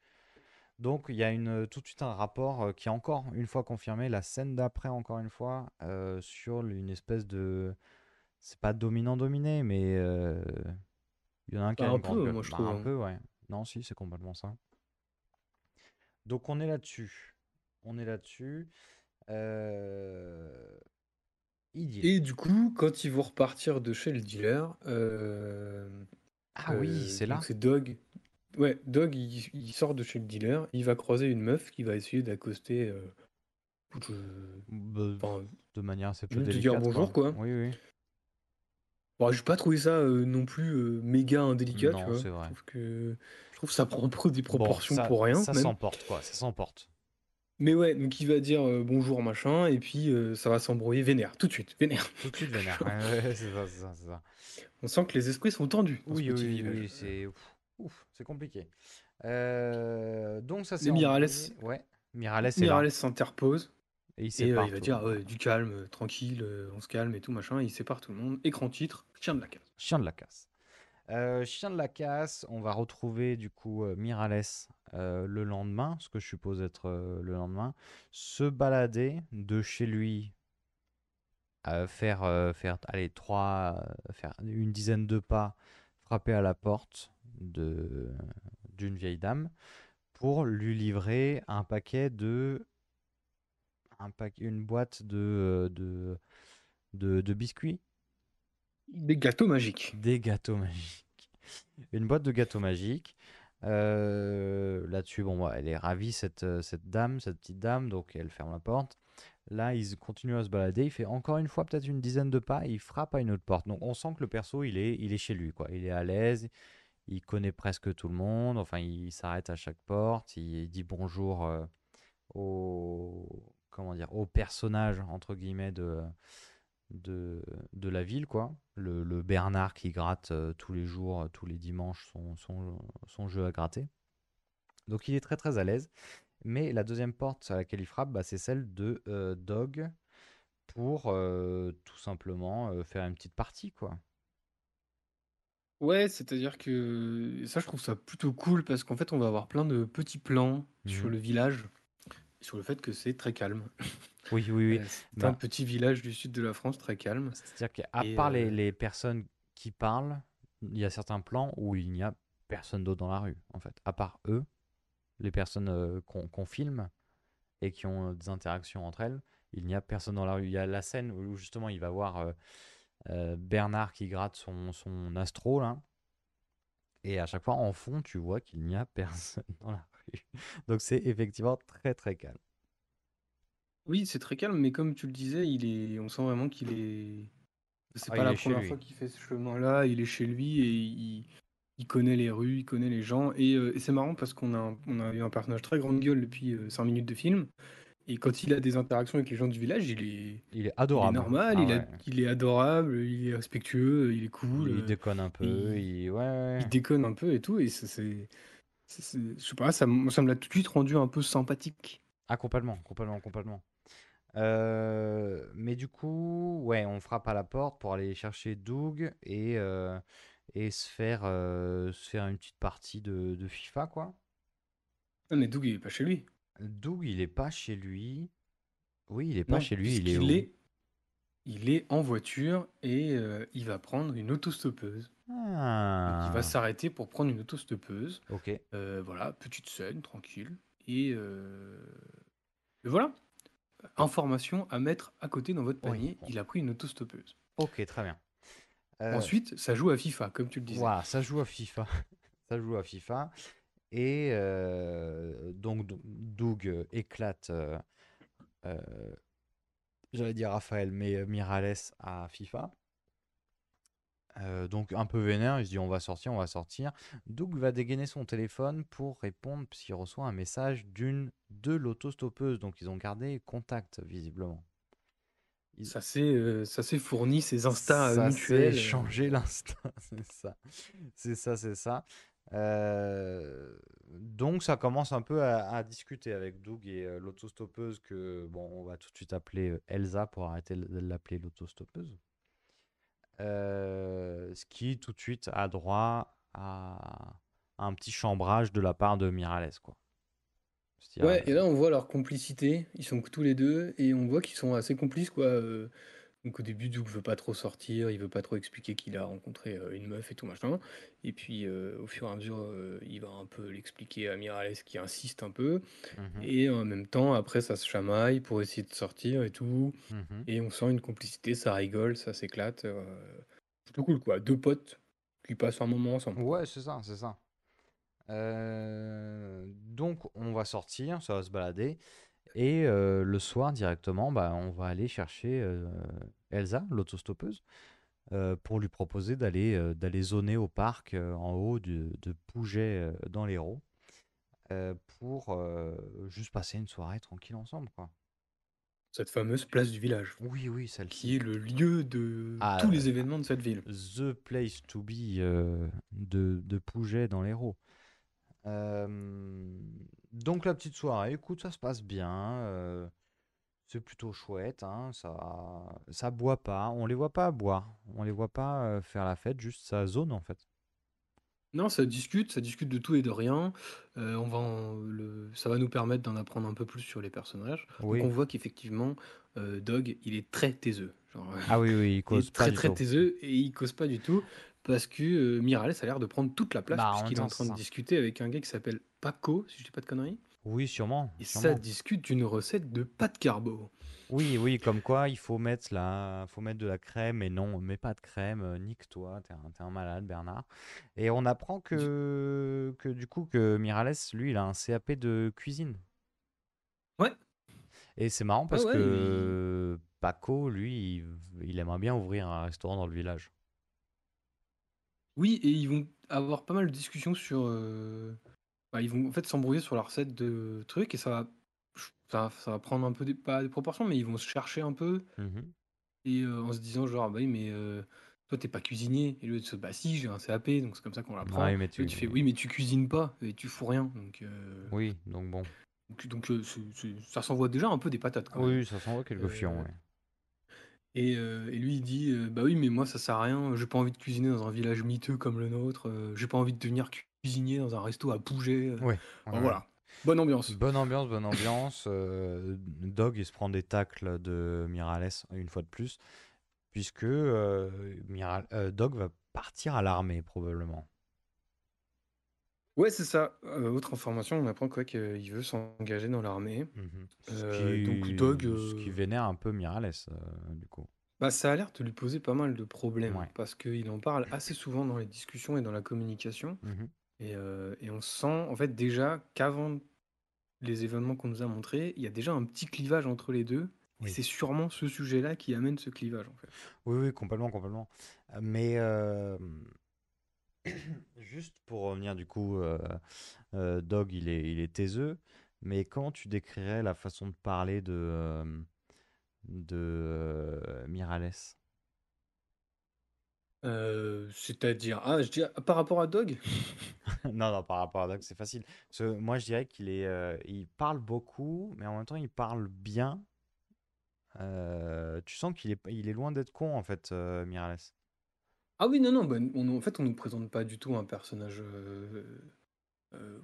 Donc il y a une, tout de suite un rapport euh, qui est encore une fois confirmé, la scène d'après encore une fois, euh, sur une espèce de... C'est pas dominant-dominé, mais euh, il y en a un qui Bah, a un peu, gueule. moi, je Bah, trouve, un hein. peu, ouais. Non, si, c'est complètement ça. Donc on est là-dessus. On est là-dessus. Euh... Et du coup, quand ils vont repartir de chez le dealer, euh, Ah oui, euh, c'est donc là. c'est Dog. Ouais, Dog, il, il sort de chez le dealer, il va croiser une meuf qui va essayer d'accoster. euh, je- Bah, enfin, de manière assez peu juste de délicate. dire bonjour, quoi. Oui, oui. Bon, j'ai pas trouvé ça euh, non plus euh, méga indélicat, tu Non, vois. c'est Je vrai. trouve que je trouve que ça prend un peu des Bon, proportions ça, pour rien, ça s'emporte, quoi. Ça s'emporte. Mais ouais, donc il va dire euh, bonjour machin, et puis euh, ça va s'embrouiller vénère, tout de suite, vénère. Tout de suite vénère. Ouais, ouais, c'est ça, c'est ça, c'est ça. On sent que les esprits sont tendus dans Oui, ce petit oui, village. oui, c'est ouf, ouf, c'est compliqué. Euh, donc ça c'est Mais Miralles- Ouais, Miralles est là. Miralles s'interpose. Et il Et euh, sépare il va tout dire ouais, du calme, euh, tranquille, euh, on se calme et tout machin. Il sépare tout le monde. Écran titre, chien de la casse. Chien de la casse. Euh, chien de la casse, on va retrouver du coup euh, Miralles euh, le lendemain, ce que je suppose être le lendemain, se balader de chez lui, faire, faire trois, faire une dizaine de pas, frapper à la porte d'une vieille dame pour lui livrer un paquet de une boîte de, de, de biscuits Des gâteaux magiques. des gâteaux magiques. Une boîte de gâteaux magiques. Euh, Là-dessus, bon, elle est ravie, cette, euh, cette dame, cette petite dame, donc elle ferme la porte. Là, il continue à se balader. Il fait encore une fois peut-être une dizaine de pas. Et il frappe à une autre porte. Donc, on sent que le perso, il est, il est chez lui, quoi. Il est à l'aise. Il connaît presque tout le monde. Enfin, il s'arrête à chaque porte. Il, dit bonjour euh, au, comment dire, au personnage entre guillemets de, de, de la ville, quoi. Le, le Bernard qui gratte euh, tous les jours, euh, tous les dimanches, son, son, son jeu à gratter. Donc il est très très à l'aise. Mais la deuxième porte à laquelle il frappe, bah, c'est celle de euh, Dog pour tout simplement faire une petite partie, quoi. Ouais, c'est-à-dire que ça, je trouve ça plutôt cool parce qu'en fait, on va avoir plein de petits plans sur Mhm. le village, sur le fait que c'est très calme. Oui, oui, oui. Euh, c'est Bah. un petit village du sud de la France très calme. C'est-à-dire qu'à part les, euh, les personnes qui parlent, il y a certains plans où il n'y a personne d'autre dans la rue, en fait. À part eux, les personnes euh, qu'on filme et qui ont des interactions entre elles, il n'y a personne dans la rue. Il y a la scène où justement il va voir euh, Bernard qui gratte son, son astro, là. Et à chaque fois, en fond, tu vois qu'il n'y a personne dans la rue. Donc c'est effectivement très très calme. Oui, c'est très calme, mais comme tu le disais, il est... on sent vraiment qu'il est. C'est Ah, pas il la est chez première lui. fois qu'il fait ce chemin-là, il est chez lui et il... il connaît les rues, il connaît les gens. Et, euh, et c'est marrant parce qu'on a, un- on a eu un personnage très grande gueule depuis 5 minutes de film. Et quand il a des interactions avec les gens du village, il est, Il est il est adorable. normal, Ah il, a- ouais. il est adorable, il est respectueux, il est cool. Il euh, déconne un peu. il- Il... Ouais, ouais. il déconne un peu et tout. Et ça, c'est. c'est- c'est- Je sais pas, ça, m- ça me l'a tout de suite rendu un peu sympathique. Ah, complètement, complètement, complètement. Euh, mais du coup, ouais, on frappe à la porte pour aller chercher Doug et, euh, et se faire, euh, se faire une petite partie de, de FIFA, quoi. Non, mais Doug, il est pas chez lui. Doug, il est pas chez lui. Oui, il est pas Non, chez lui, il est où est, il est en voiture et il va prendre une autostoppeuse. Donc, il Ah, va s'arrêter pour prendre une autostoppeuse. ok. Voilà, petite scène, tranquille. Et, et voilà. Information à mettre à côté dans votre Oui. panier. Il a pris une autostoppeuse. Ok, très bien. Euh, Ensuite, ça joue à FIFA, comme tu le disais. Voilà, ça joue à FIFA. ça joue à FIFA. Et euh, donc, Do- Doug euh, éclate, euh, j'allais dire Raphaël, mais Mirales à FIFA. Euh, donc un peu vénère, il se dit on va sortir, on va sortir. Doug va dégainer son téléphone pour répondre puisqu'il reçoit un message d'une de l'autostoppeuse. Donc ils ont gardé contact visiblement. Ils- Ça s'est euh, ça s'est fourni, ces instas ça mutuels. s'est euh, changé l'instinct, c'est ça. C'est ça, c'est ça. Euh, donc ça commence un peu à, à discuter avec Doug et euh, l'autostoppeuse que, bon, on va tout de suite appeler euh, Elsa pour arrêter de l'appeler l'autostoppeuse. Euh, ce qui tout de suite a droit à, un petit chambrage de la part de Mirales, quoi. Ouais, et là on voit leur complicité, ils sont tous les deux, et on voit qu'ils sont assez complices quoi. euh, Donc au début, Doug veut pas trop sortir, il veut pas trop expliquer qu'il a rencontré euh, une meuf et tout machin. Et puis euh, au fur et à mesure, euh, il va un peu l'expliquer à Mirales qui insiste un peu. mhm, Et en même temps, après ça se chamaille pour essayer de sortir et tout. mhm. Et on sent une complicité, ça rigole, ça s'éclate. euh, Plutôt cool quoi, deux potes qui passent un moment ensemble. Ouais, c'est ça, c'est ça. Euh, donc, on va sortir, ça va se balader. Et euh, le soir, directement, bah, on va aller chercher euh, Elsa, l'autostoppeuse, euh, pour lui proposer d'aller euh, d'aller zoner au parc euh, en haut de, de Pouget euh, dans l'Hérault euh, pour euh, juste passer une soirée tranquille ensemble, quoi. Cette fameuse place du village, Oui, oui, qui celle-ci. est le lieu de Ah, tous les euh, événements de cette ville. The place to be euh, de, de Pouget dans l'Hérault. Euh, donc la petite soirée, écoute, ça se passe bien. euh, c'est plutôt chouette, hein, ça, ça boit pas. On les voit pas boire. On les voit pas euh, faire la fête, juste ça zone en fait. Non, ça discute, ça discute de tout et de rien. Euh, on va en- le, ça va nous permettre d'en apprendre un peu plus sur les personnages. Donc on voit qu'effectivement, euh, Dog, il est très taiseux. Genre, Ah oui, oui, il il cause est pas très du très tout. taiseux et il cause pas du tout parce que euh, Mirales a l'air de prendre toute la place Bah, en même puisqu'il est en train c'est de ça. discuter avec un gars qui s'appelle Paco, si je dis pas de conneries. Oui, sûrement, Et ça discute d'une recette de pâte carbo. Oui, oui, comme quoi il faut mettre la... faut mettre de la crème et non, mets pas de crème, euh, nique-toi, t'es un, t'es un malade, Bernard. Et on apprend que, que du coup que Mirales, lui, il a un CAP de cuisine. Ouais. Et c'est marrant parce ouais, que Paco, lui, il, il aimerait bien ouvrir un restaurant dans le village. Oui, et ils vont avoir pas mal de discussions sur. euh, bah, ils vont en fait s'embrouiller sur la recette de trucs et ça va, ça, va- ça va prendre un peu des, pas des proportions, mais ils vont se chercher un peu Mhm. et euh, en se disant genre bah oui mais euh, toi t'es pas cuisinier et lui bah si j'ai un CAP donc c'est comme ça qu'on l'apprend. Mais Et tu... tu fais oui mais tu cuisines pas et tu fous rien donc euh, Oui, donc bon. donc, donc, euh, c'est- c'est- ça s'envoie déjà un peu des patates quand même. Oui, ça s'envoie quelques fions, ouais. Et, euh, et lui, il dit euh, Bah oui, mais moi, ça sert à rien. J'ai pas envie de cuisiner dans un village miteux comme le nôtre. euh, J'ai pas envie de devenir cuisinier dans un resto à Pouget. euh. Ouais, ouais, voilà. Bonne ambiance. Bonne ambiance, bonne ambiance. euh, Dog, il se prend des tacles de Mirales une fois de plus, puisque euh, Miral- euh, Dog va partir à l'armée probablement. Ouais, c'est ça. Autre information, on apprend quoi qu'il veut s'engager dans l'armée. Mhm. Ce donc, qui- Dog, ce qui vénère un peu Mirales, du coup. Bah, ça a l'air de lui poser pas mal de problèmes Ouais. parce qu'il en parle assez souvent dans les discussions et dans la communication. Mhm. Et, euh, et on sent en fait déjà qu'avant les événements qu'on nous a montrés, il y a déjà un petit clivage entre les deux. Et Oui. c'est sûrement ce sujet-là qui amène ce clivage en fait. Oui, oui, complètement, complètement. Mais euh, juste pour revenir du coup, euh, Dog, il est, il est taiseux. Mais comment tu décrirais la façon de parler de, de Mirales? C'est-à-dire, ah, je dis par rapport à Dog? Non, non, par rapport à Doc, c'est facile. Parce que moi, je dirais qu'il est, il parle beaucoup, mais en même temps, il parle bien. Tu sens qu'il est, il est loin d'être con, en fait, euh, Mirales. Ah oui, non, non, bah, on, en fait, on nous présente pas du tout un personnage,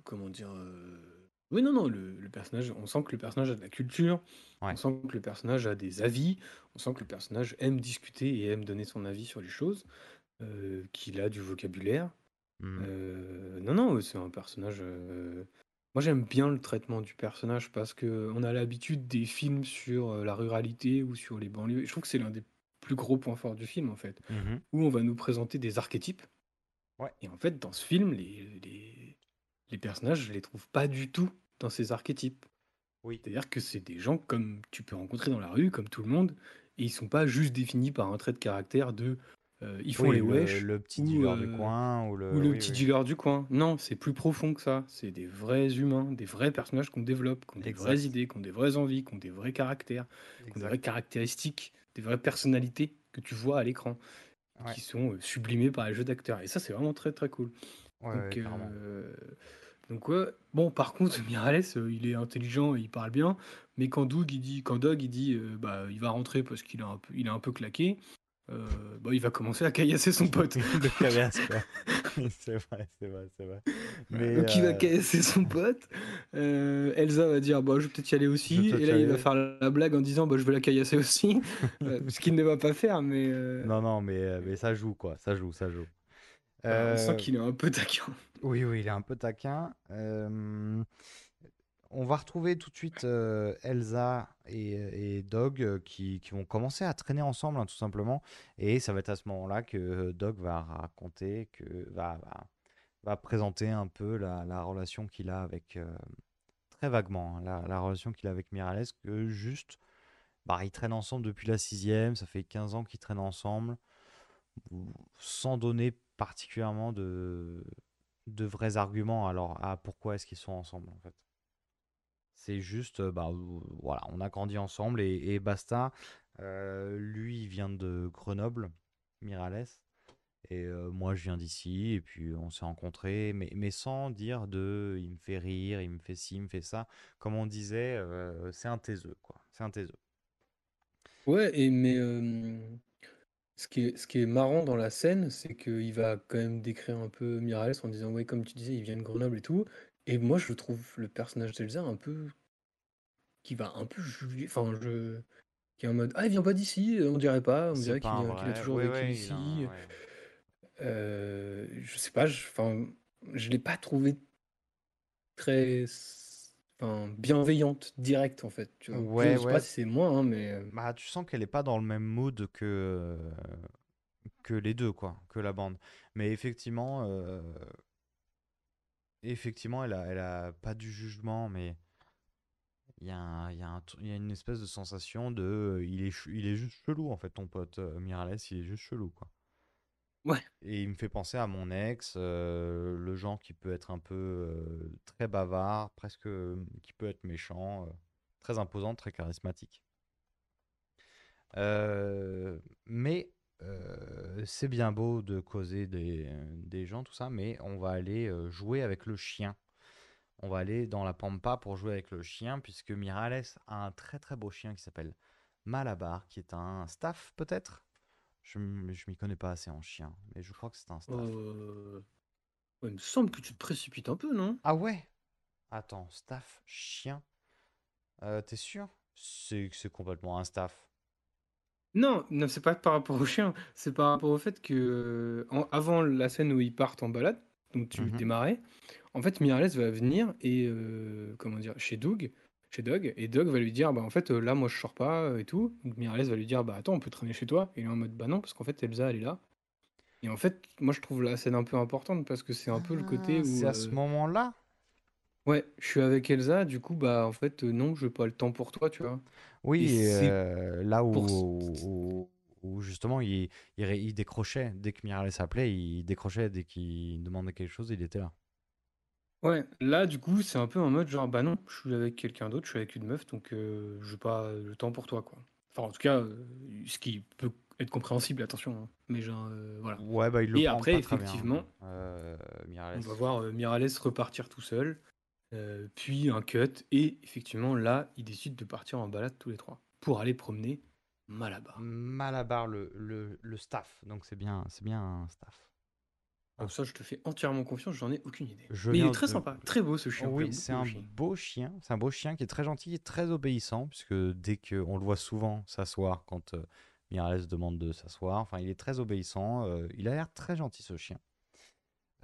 comment dire, oui, non, non, le, le personnage, on sent que le personnage a de la culture, Ouais. on sent que le personnage a des avis, on sent que le personnage aime discuter et aime donner son avis sur les choses, euh, qu'il a du vocabulaire. Mhm. Euh, non, non, c'est un personnage. euh, Moi, j'aime bien le traitement du personnage parce que on a l'habitude des films sur euh, la ruralité ou sur les banlieues. Et je trouve que c'est l'un des plus gros points forts du film, en fait, Mhm. où on va nous présenter des archétypes. Ouais. Et en fait, dans ce film, les, les, les personnages, je les trouve pas du tout dans ces archétypes. Oui. C'est-à-dire que c'est des gens comme tu peux rencontrer dans la rue, comme tout le monde, et ils sont pas juste définis par un trait de caractère de euh, ils font Oui, les le, wesh le petit ou, dealer du euh, coin, ou le, ou le oui, petit oui. dealer du coin. Non, c'est plus profond que ça. C'est des vrais humains, des vrais personnages qu'on développe, qui ont des vraies idées, qui ont des vraies envies, qui ont des vrais caractères, qui ont des vraies caractéristiques, des vraies personnalités que tu vois à l'écran, Ouais. qui sont euh, sublimées par les jeux d'acteurs. Et ça, c'est vraiment très très cool. Ouais, Donc, ouais, carrément. euh, donc ouais. Bon, par contre, Mirales, euh, il est intelligent et il parle bien, mais quand Doug, il dit, quand Doug, il dit, euh, bah, il va rentrer parce qu'il a un peu, il a un peu claqué, euh, bah, il va commencer à caillasser son pote. C'est vrai, c'est vrai, c'est vrai. Mais, Donc il va caillasser son pote. Elsa va dire, bah, je vais peut-être y aller aussi. Et là, il va faire la blague en disant, bah, je vais la caillasser aussi. Ce qu'il ne va pas faire, mais Non, non, mais, mais ça joue, quoi. Ça joue, ça joue. Voilà, on sent Euh, qu'il est un peu taquin. Oui, oui, il est un peu taquin. Euh, on va retrouver tout de suite euh, Elsa et, et Dog euh, qui, qui vont commencer à traîner ensemble, hein, tout simplement. Et ça va être à ce moment-là que Dog va raconter, que va, va, va présenter un peu la, la relation qu'il a avec, euh, très vaguement, hein, la, la relation qu'il a avec Mirales, que juste, bah, ils traînent ensemble depuis la sixième, ça fait 15 ans qu'ils traînent ensemble, sans donner particulièrement de, de vrais arguments alors à pourquoi est-ce qu'ils sont ensemble en fait? C'est juste, euh, bah voilà, on a grandi ensemble et, basta. Euh, lui, il vient de Grenoble, Mirales, et euh, moi, je viens d'ici, et puis on s'est rencontrés, mais, mais sans dire de il me fait rire, il me fait ci, il me fait ça. Comme on disait, c'est un taiseux, quoi. C'est un taiseux. Ouais, et mais ce qui est, ce qui est marrant dans la scène, c'est qu'il va quand même décrire un peu Mirales en disant, ouais, comme tu disais, il vient de Grenoble et tout. Et moi, je trouve le personnage d'Elsa un peu. qui va un peu juger. Enfin, je. qui est en mode, ah, il vient pas d'ici, on dirait pas, on C'est dirait qu'il vient- qu'il a vrai. toujours Ouais, vécu ouais, il ici. a un- ouais. Euh, je sais pas, je, enfin, je l'ai pas trouvé très enfin, bienveillante, directe en fait. Tu vois. Ouais, je sais ouais. pas si c'est moi, hein, mais euh, Bah, tu sens qu'elle est pas dans le même mood que, euh, que les deux, quoi, que la bande. Mais effectivement, euh, effectivement, elle a, elle a pas du jugement, mais il y a, un- y a un tr- il y a une espèce de sensation de, il est, il est juste chelou en fait, ton pote Miralles, il est juste chelou, quoi. Et il me fait penser à mon ex, euh, le genre qui peut être un peu euh, très bavard, presque, euh, qui peut être méchant, très imposant, très charismatique. Mais c'est bien beau de causer des, gens, tout ça, mais on va aller jouer avec le chien. On va aller dans la pampa pour jouer avec le chien, puisque Mirales a un très très beau chien qui s'appelle Malabar, qui est un staff peut-être? Je je m'y connais pas assez en chien, mais je crois que c'est un staff. euh, ouais, il me semble que tu te précipites un peu, non? Ah ouais? Attends, staff, chien? Euh, T'es sûr? C'est c'est complètement un staff. Non, non, c'est pas par rapport au chien, c'est par rapport au fait que euh, en- avant la scène où ils partent en balade, donc tu Mhm. démarrais, en fait Mirales va venir et euh, comment dire chez Doug, chez Doug, et Doug va lui dire bah en fait euh, là moi je sors pas euh, et tout, donc Mirales va lui dire bah attends on peut traîner chez toi, et il est en mode bah non parce qu'en fait Elsa elle est là, et en fait moi je trouve la scène un peu importante parce que c'est un peu le côté Ah, où C'est à ce euh, moment-là? Ouais je suis avec Elsa, du coup bah en fait euh, non je j'ai pas le temps pour toi tu vois, Oui, euh, là où, pour où, où justement il, il, décrochait, dès que Miralles s'appelait, il décrochait, dès qu'il demandait quelque chose, il était là. Ouais, là, du coup, c'est un peu en mode genre, bah non, je suis avec quelqu'un d'autre, je suis avec une meuf, donc euh, je pas le temps pour toi, quoi. Enfin, en tout cas, euh, ce qui peut être compréhensible, attention, hein. Mais genre, euh, voilà. Ouais, bah il le Et prend après, pas très bien, effectivement, euh, on va voir euh, Miralles repartir tout seul, euh, puis un cut, et effectivement, là, ils décident de partir en balade tous les trois pour aller promener Malabar. Malabar, le, le, le staff. Donc c'est bien, c'est bien un staff. Alors ça, je te fais entièrement confiance, j'en ai aucune idée. Je Mais il est très de- sympa, très beau ce chien. Oui, j'aime c'est un chien. beau chien. C'est un beau chien qui est très gentil et très obéissant, puisque dès qu'on le voit souvent s'asseoir quand euh, Miralles demande de s'asseoir, enfin, il est très obéissant. euh, il a l'air très gentil, ce chien.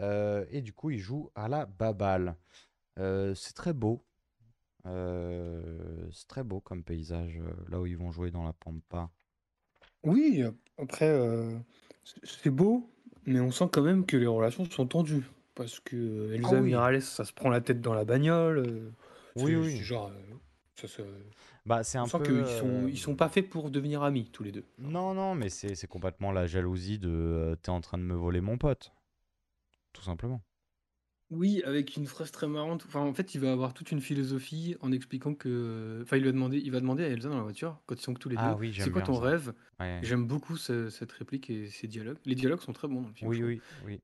Euh, et du coup, il joue à la baballe. Euh, c'est très beau. Euh, c'est très beau comme paysage, là où ils vont jouer dans la pampa. Oui, après, euh, c'est beau, mais on sent quand même que les relations sont tendues. Parce que euh, Elsa Ah oui. Ça se prend la tête dans la bagnole. euh, Oui, oui. genre, euh, ça se- Bah, c'est un peu. qu'ils sont, ils sont pas faits pour devenir amis, tous les deux. Non, non, mais c'est c'est complètement la jalousie de t'es en train de me voler mon pote. Tout simplement. Oui, avec une phrase très marrante. Enfin, en fait, il va avoir toute une philosophie en expliquant que. Enfin, il va demander, il va demander à Elsa dans la voiture, quand ils sont que tous les Ah deux, oui, c'est j'aime quoi bien ton ça. rêve? Ouais. J'aime beaucoup ce- cette réplique et ces dialogues. Les dialogues sont très bons dans le film. Oui, trouve. oui, oui.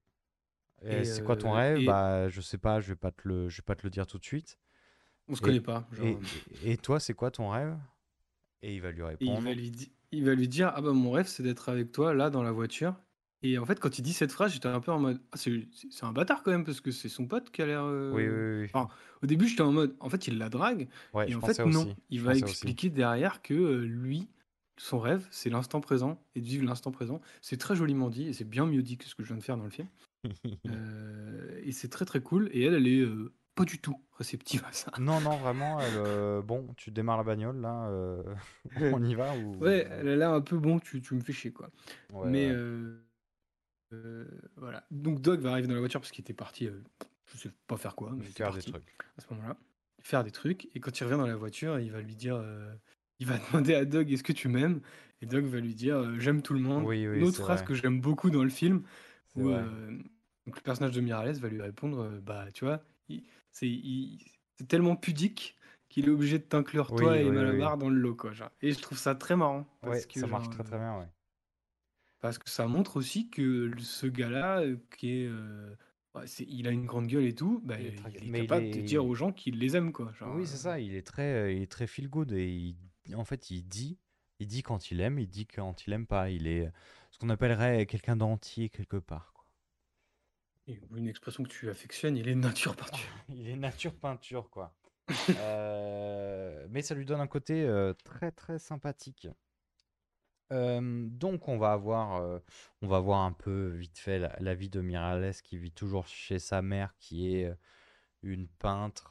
Et Et, c'est quoi ton euh, rêve? et- Bah, je sais pas, je vais pas te le, je vais pas te le dire tout de suite. On se Et- connaît pas. genre. Et, toi, c'est quoi ton rêve? Et il va lui Et il répondre. va lui, di- il va lui dire Ah bah mon rêve c'est d'être avec toi là dans la voiture. Et en fait, quand il dit cette phrase, j'étais un peu en mode Ah, c'est c'est- c'est un bâtard quand même parce que c'est son pote qui a l'air. euh, Oui, oui, oui. Enfin, au début, j'étais en mode En fait, il la drague. Ouais, et je en pensais fait, non. aussi. Il Je va pensais aussi. expliquer derrière que euh, lui, son rêve, c'est l'instant présent et de vivre l'instant présent. C'est très joliment dit et c'est bien mieux dit que ce que je viens de faire dans le film. Euh, et c'est très très cool. Et elle, elle est euh, pas du tout réceptive à ça. Non, non, vraiment, elle, euh, bon, tu démarres la bagnole là, euh, on y va ou... Ouais, elle a l'air un peu bon, tu, tu me fais chier quoi. Ouais, Mais ouais. euh, voilà. Donc Doug va arriver dans la voiture parce qu'il était parti, euh, je sais pas faire quoi, mais il était faire des trucs. à ce moment-là, faire des trucs. Et quand il revient dans la voiture, il va lui dire, euh, il va demander à Doug est-ce que tu m'aimes? Et Doug va lui dire euh, j'aime tout le monde. Oui, oui, Une autre phrase vrai. que j'aime beaucoup dans le film où euh, donc le personnage de Miralles va lui répondre euh, bah tu vois, c'est tellement pudique qu'il est obligé de t'inclure Oui, toi et Malabar dans le lot quoi. Genre. Et je trouve ça très marrant parce Ouais, que ça marche très euh, très bien, ouais. Parce que ça montre aussi que ce gars-là, euh, qui est, euh, c'est- il a une grande gueule et tout, bah, Il est il, est capable de dire aux gens qu'il les aime, quoi. Genre, Oui, c'est euh, ça, il est très, il est très feel good et il- en fait, il dit, il dit quand il aime, il dit quand il aime pas. Il est ce qu'on appellerait quelqu'un d'entier quelque part, quoi. et une expression que tu affectionnes, il est nature peinture. Il est nature peinture, quoi. Euh, mais ça lui donne un côté euh, très très sympathique. Euh, donc on va avoir, euh, on va voir un peu vite fait la, la vie de Miralles qui vit toujours chez sa mère qui est euh, une peintre.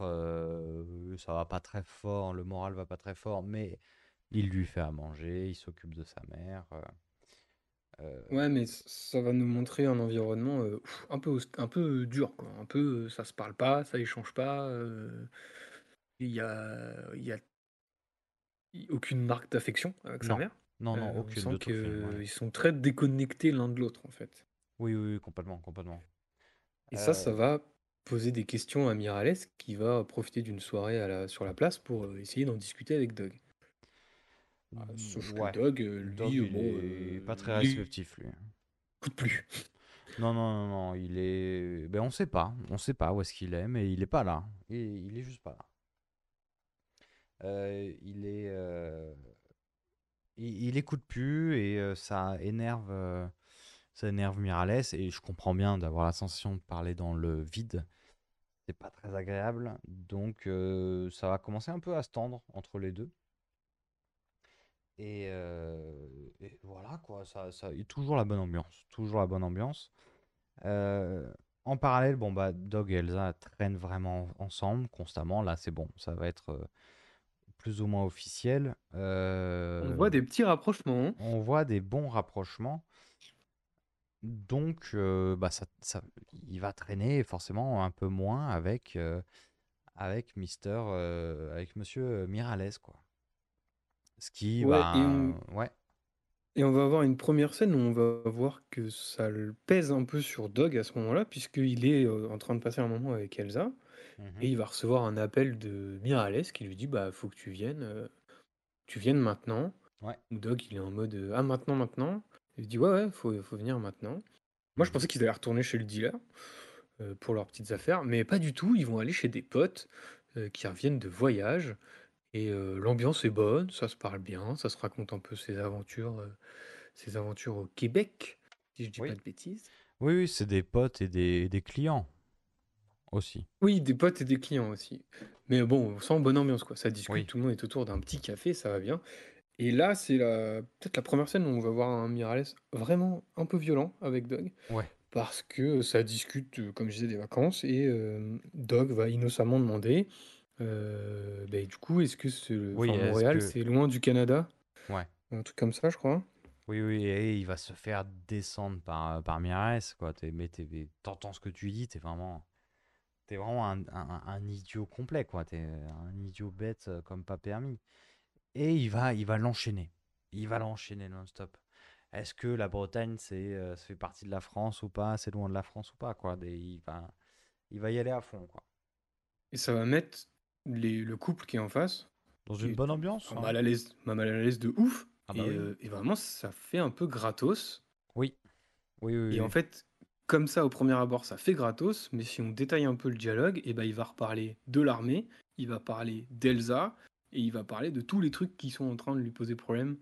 ça va pas très fort, le moral va pas très fort, mais il lui fait à manger, il s'occupe de sa mère. Ouais, mais ça va nous montrer un environnement un peu, un peu dur, quoi. Un peu, ça se parle pas, ça échange pas. Il y a, il y a aucune marque d'affection avec sa Non. mère. Non, non, Euh, on aucune sent de tout le film, ouais. qu'ils sont très déconnectés l'un de l'autre, en fait. Oui, oui, oui, complètement, complètement. Et ça, ça Euh, va poser des questions à Miralles qui va profiter d'une soirée à la, sur la place pour euh, essayer d'en discuter avec Doug. Ah, sauf que ouais. Doug, euh, lui, euh, il bon, est euh, pas très réceptif, lui. écoute plus. Non, non, non, non, il est. Ben, on sait pas. On sait pas où est-ce qu'il est, mais il est pas là. Il, il est juste pas là. Euh, il est. euh, Il, écoute plus et ça énerve. euh, Ça énerve Miralles et je comprends bien d'avoir la sensation de parler dans le vide. C'est pas très agréable. Donc ça va commencer un peu à se tendre entre les deux. Et, et voilà quoi, ça, ça, a toujours la bonne ambiance, toujours la bonne ambiance. En parallèle, bon bah Dog et Elsa traînent vraiment ensemble constamment. Là, c'est bon, ça va être plus ou moins officiel. On Euh, voit des petits rapprochements. on voit des bons rapprochements. Donc, euh, bah ça, ça- il va traîner forcément un peu moins avec, euh, avec Mister, avec Monsieur Miralles, quoi. Ce qui, Ouais, bah, et on, ouais, et on va avoir une première scène où on va voir que ça le pèse un peu sur Doug à ce moment-là, puisqu'il est en train de passer un moment avec Elsa. Mhm. et il va recevoir un appel de Miralles qui lui dit bah faut que tu viennes, euh, tu viennes maintenant. Ouais. Doc il est en mode euh, ah maintenant maintenant. Il dit ouais ouais faut, faut venir maintenant. Moi je Mhm. pensais qu'ils allaient retourner chez le dealer euh, pour leurs petites affaires, mais pas du tout. Ils vont aller chez des potes qui reviennent de voyage et l'ambiance est bonne, ça se parle bien, ça se raconte un peu ses aventures, ses aventures au Québec, si je dis Oui. pas de bêtises. Oui, oui, c'est des potes et des, des clients aussi. Oui, des potes et des clients aussi. Mais bon, on sent bonne ambiance, quoi. Ça discute, Oui. tout le monde est autour d'un petit café, ça va bien. Et là, c'est la... peut-être la première scène où on va voir un Miralles vraiment un peu violent avec Dog. Ouais. Parce que ça discute, euh, comme je disais, des vacances. Et euh, Dog va innocemment demander euh, ben, du coup, est-ce que ce... Oui, enfin, est-ce Montréal, que- c'est loin du Canada? Ouais. Un truc comme ça, je crois. Oui, oui, et il va se faire descendre par, par Mirares, quoi. T'es- mais t'entends ce que tu dis, t'es vraiment, t'es vraiment un, un- un idiot complet, quoi. T'es un idiot bête euh, comme pas permis. Et il va, il va l'enchaîner. Il va l'enchaîner non-stop. Est-ce que la Bretagne, c'est, euh, ça fait partie de la France ou pas? C'est loin de la France ou pas, quoi? Des- il va, il va y aller à fond, quoi. Et ça va mettre les... le couple qui est en face Dans une bonne ambiance. hein. mal à l'aise mal à l'aise de ouf. Ah bah et, oui. euh, et vraiment, ça fait un peu gratos. Oui. Oui, oui, Et en fait, comme ça, au premier abord, ça fait gratos, mais si on détaille un peu le dialogue, et ben, il va reparler de l'armée, il va parler d'Elsa, et il va parler de tous les trucs qui sont en train de lui poser problème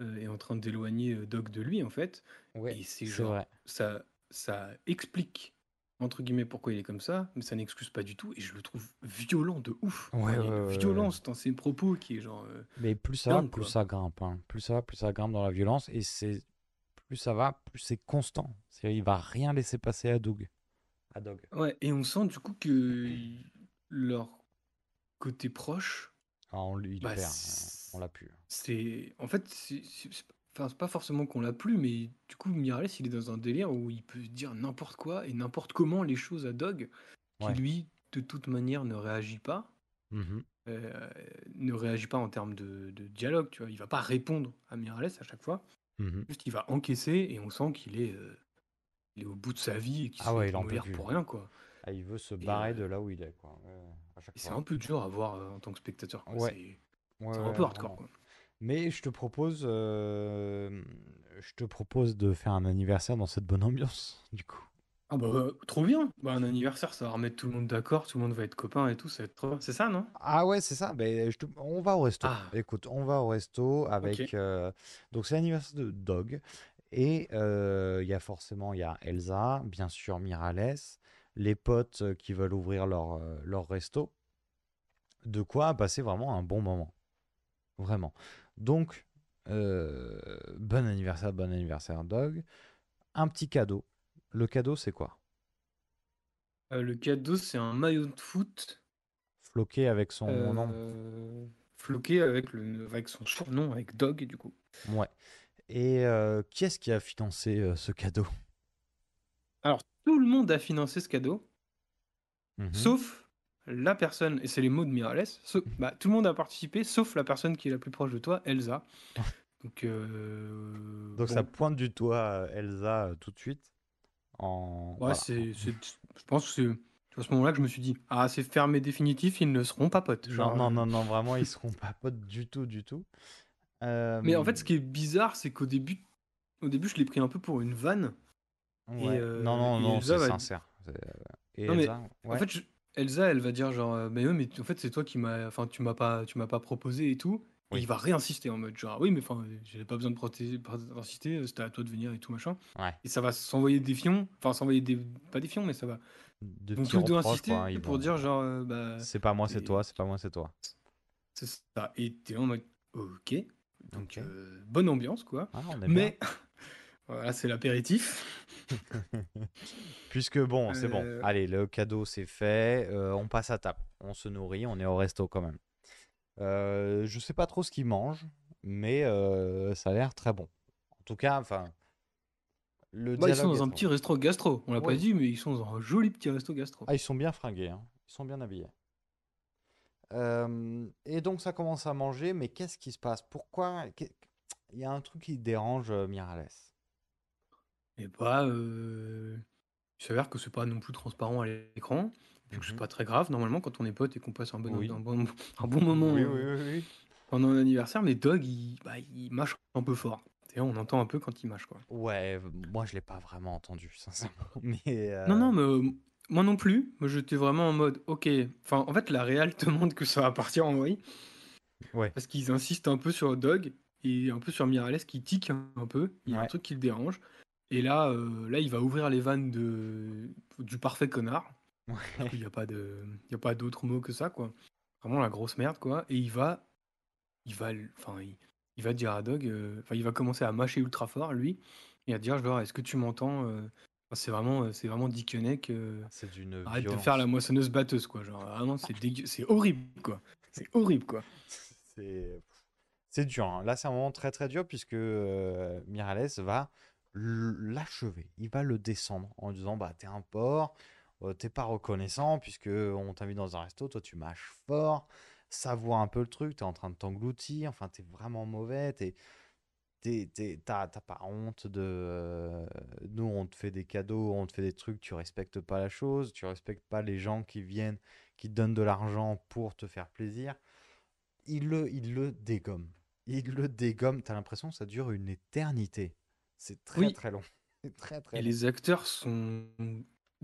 euh, et en train d'éloigner euh, Doc de lui, en fait. Ouais, et c'est genre, vrai. ça, ça explique, entre guillemets, pourquoi il est comme ça, mais ça n'excuse pas du tout, et je le trouve violent de ouf. Ouais, Enfin, il y a ouais, une ouais, ouais. violence dans ses propos qui est genre. euh, Mais plus ça dingue, plus quoi. ça grimpe. hein. Plus ça va, plus ça grimpe dans la violence. Et c'est plus ça va, plus c'est constant. Il va rien laisser passer à Doug. À Dog. Ouais, et on sent du coup que leur côté proche, Ah, on, lui- il Bah, perd. On l'a pu. c'est. En fait, c'est enfin, c'est pas forcément qu'on l'a plus, mais du coup, Miralles, il est dans un délire où il peut dire n'importe quoi et n'importe comment les choses à Dog, qui Ouais. lui, de toute manière, ne réagit pas. Mhm. euh, ne réagit pas en termes de, de dialogue, tu vois. Il va pas répondre à Miralles à chaque fois. Mhm. Juste, il va encaisser et on sent qu'il est, euh, il est au bout de sa vie et qu'il Ah se ouais, fait il en peut mourir plus. pour rien, quoi. Ah, il veut se Et, barrer euh, de là où il est. Quoi. Ouais, à chaque Et c'est fois. un peu dur à voir euh, en tant que spectateur. quoi. Ouais. C'est Ouais, c'est un ouais, peu hardcore. vraiment. quoi. Mais je te propose, euh, je te propose de faire un anniversaire dans cette bonne ambiance, du coup. Ah bah euh, trop bien. Bah, un anniversaire, ça va remettre tout le monde d'accord, tout le monde va être copain et tout, ça va être trop bien. C'est ça, non? Ah ouais, c'est ça. Ben, je te- On va au resto. Ah. Écoute, on va au resto avec. Ok. euh, Donc c'est l'anniversaire de Dog. Et euh, il y a forcément il y a Elsa, bien sûr Miralles, les potes euh, qui veulent ouvrir leur, euh, leur resto. De quoi passer vraiment un bon moment. Vraiment. Donc, euh, bon anniversaire, bon anniversaire Dog. Un petit cadeau. Le cadeau, c'est quoi? Euh, Le cadeau, c'est un maillot de foot Floqué avec son nom. euh, floqué avec, le, avec son surnom, avec Dog, du coup. Ouais. Et euh, qui est-ce qui a financé ce cadeau? Alors, tout le monde a financé ce cadeau, Mhm. sauf la personne, et c'est les mots de Miralles, sauf- bah, tout le monde a participé, sauf la personne qui est la plus proche de toi, Elsa. Donc, euh, Donc bon, ça pointe du euh, Elsa tout de suite. En... Ouais, voilà. c'est, je pense que c'est à ce moment-là que je me suis dit, ah, c'est fermé définitif, ils ne seront pas potes. Non, Genre, non, euh, non, non, vraiment, ils seront pas potes du tout, du tout. Euh, Mais en fait, ce qui est bizarre, c'est qu'au début, au début, je l'ai pris un peu pour une vanne. ouais. euh, non, non, et non, Elsa c'est va- sincère. C'est, euh, Et Non, mais Elsa, En fait, je- Elsa, elle va dire genre, euh, mais ouais, mais en fait, c'est toi qui m'as, enfin, tu m'as pas, tu m'as pas proposé et tout. Et Oui. il va réinsister en mode genre, oui, mais enfin, j'avais pas besoin de proté- d'insister, c'était à toi de venir et tout machin. Ouais. Et ça va s'envoyer des fions, enfin, s'envoyer des, pas des fions, mais ça va. De petits tous les deux reproches, insister quoi, ils pour vont- dire genre, euh, bah, C'est pas moi, c'est et- toi, c'est pas moi, c'est toi. c'est ça. Et t'es en mode, ok. Donc, Ok. euh, bonne ambiance, quoi. Ah, on est Mais, voilà, c'est l'apéritif. Puisque bon, c'est bon. Euh, Allez, le cadeau, c'est fait. euh, on passe à table. On se nourrit, on est au resto quand même. Euh, je sais pas trop ce qu'ils mangent, mais euh, ça a l'air très bon. En tout cas, enfin. Le Bah, ils sont dans un petit resto gastro. On l'a Ouais. pas dit, mais ils sont dans un joli petit resto gastro. Ah, ils sont bien fringués, hein. Ils sont bien habillés. Euh, et donc ça commence à manger, mais qu'est-ce qui se passe? Pourquoi Il y a un truc qui dérange Miralles. Et bah, il s'avère que c'est pas non plus transparent à l'écran, que c'est Mhm. pas très grave normalement quand on est potes et qu'on passe un bon, Oui. un bon, un bon moment Oui, euh, oui, pendant un anniversaire, mais Dog, il, bah, il mâche un peu fort. Et on entend un peu quand il mâche, quoi. Ouais, v- moi je l'ai pas vraiment entendu, sincèrement. Mais Non, euh, non, mais euh, moi non plus. Moi, j'étais vraiment en mode, ok. Enfin, en fait, la réal te montre que ça va partir en vrille. Ouais. Parce qu'ils insistent un peu sur Dog et un peu sur Miralles qui tique un, peu. Il y a un truc qui le dérange. Et là, euh, là, il va ouvrir les vannes de, du parfait connard. Ouais. Il n'y a pas de, y a pas d'autre mot que ça, quoi. Vraiment la grosse merde, quoi. Et il va, il va, enfin, il, il va dire à Dog, euh, enfin, il va commencer à mâcher ultra fort, lui, et à dire, genre, est-ce que tu m'entends euh, C'est vraiment, euh, c'est vraiment euh, C'est d'une arrête de faire la moissonneuse batteuse, quoi. Genre, vraiment, c'est dégueu, c'est horrible, quoi. C'est horrible, quoi. C'est c'est dur. hein. Là, c'est un moment très très dur puisque euh, Miralles va l'achever. Il va le descendre en disant Bah, t'es un porc, t'es pas reconnaissant puisque on t'a mis dans un resto, toi tu mâches fort, savoure un peu le truc, t'es en train de t'engloutir, enfin, t'es vraiment mauvais, t'es. t'es- t'es- T'as pas honte de. euh, Nous, on te fait des cadeaux, on te fait des trucs, tu respectes pas la chose, tu respectes pas les gens qui viennent, qui te donnent de l'argent pour te faire plaisir il le, il le dégomme. Il le dégomme. T'as l'impression que ça dure une éternité. C'est très Oui. très long. Très très Et long. les acteurs sont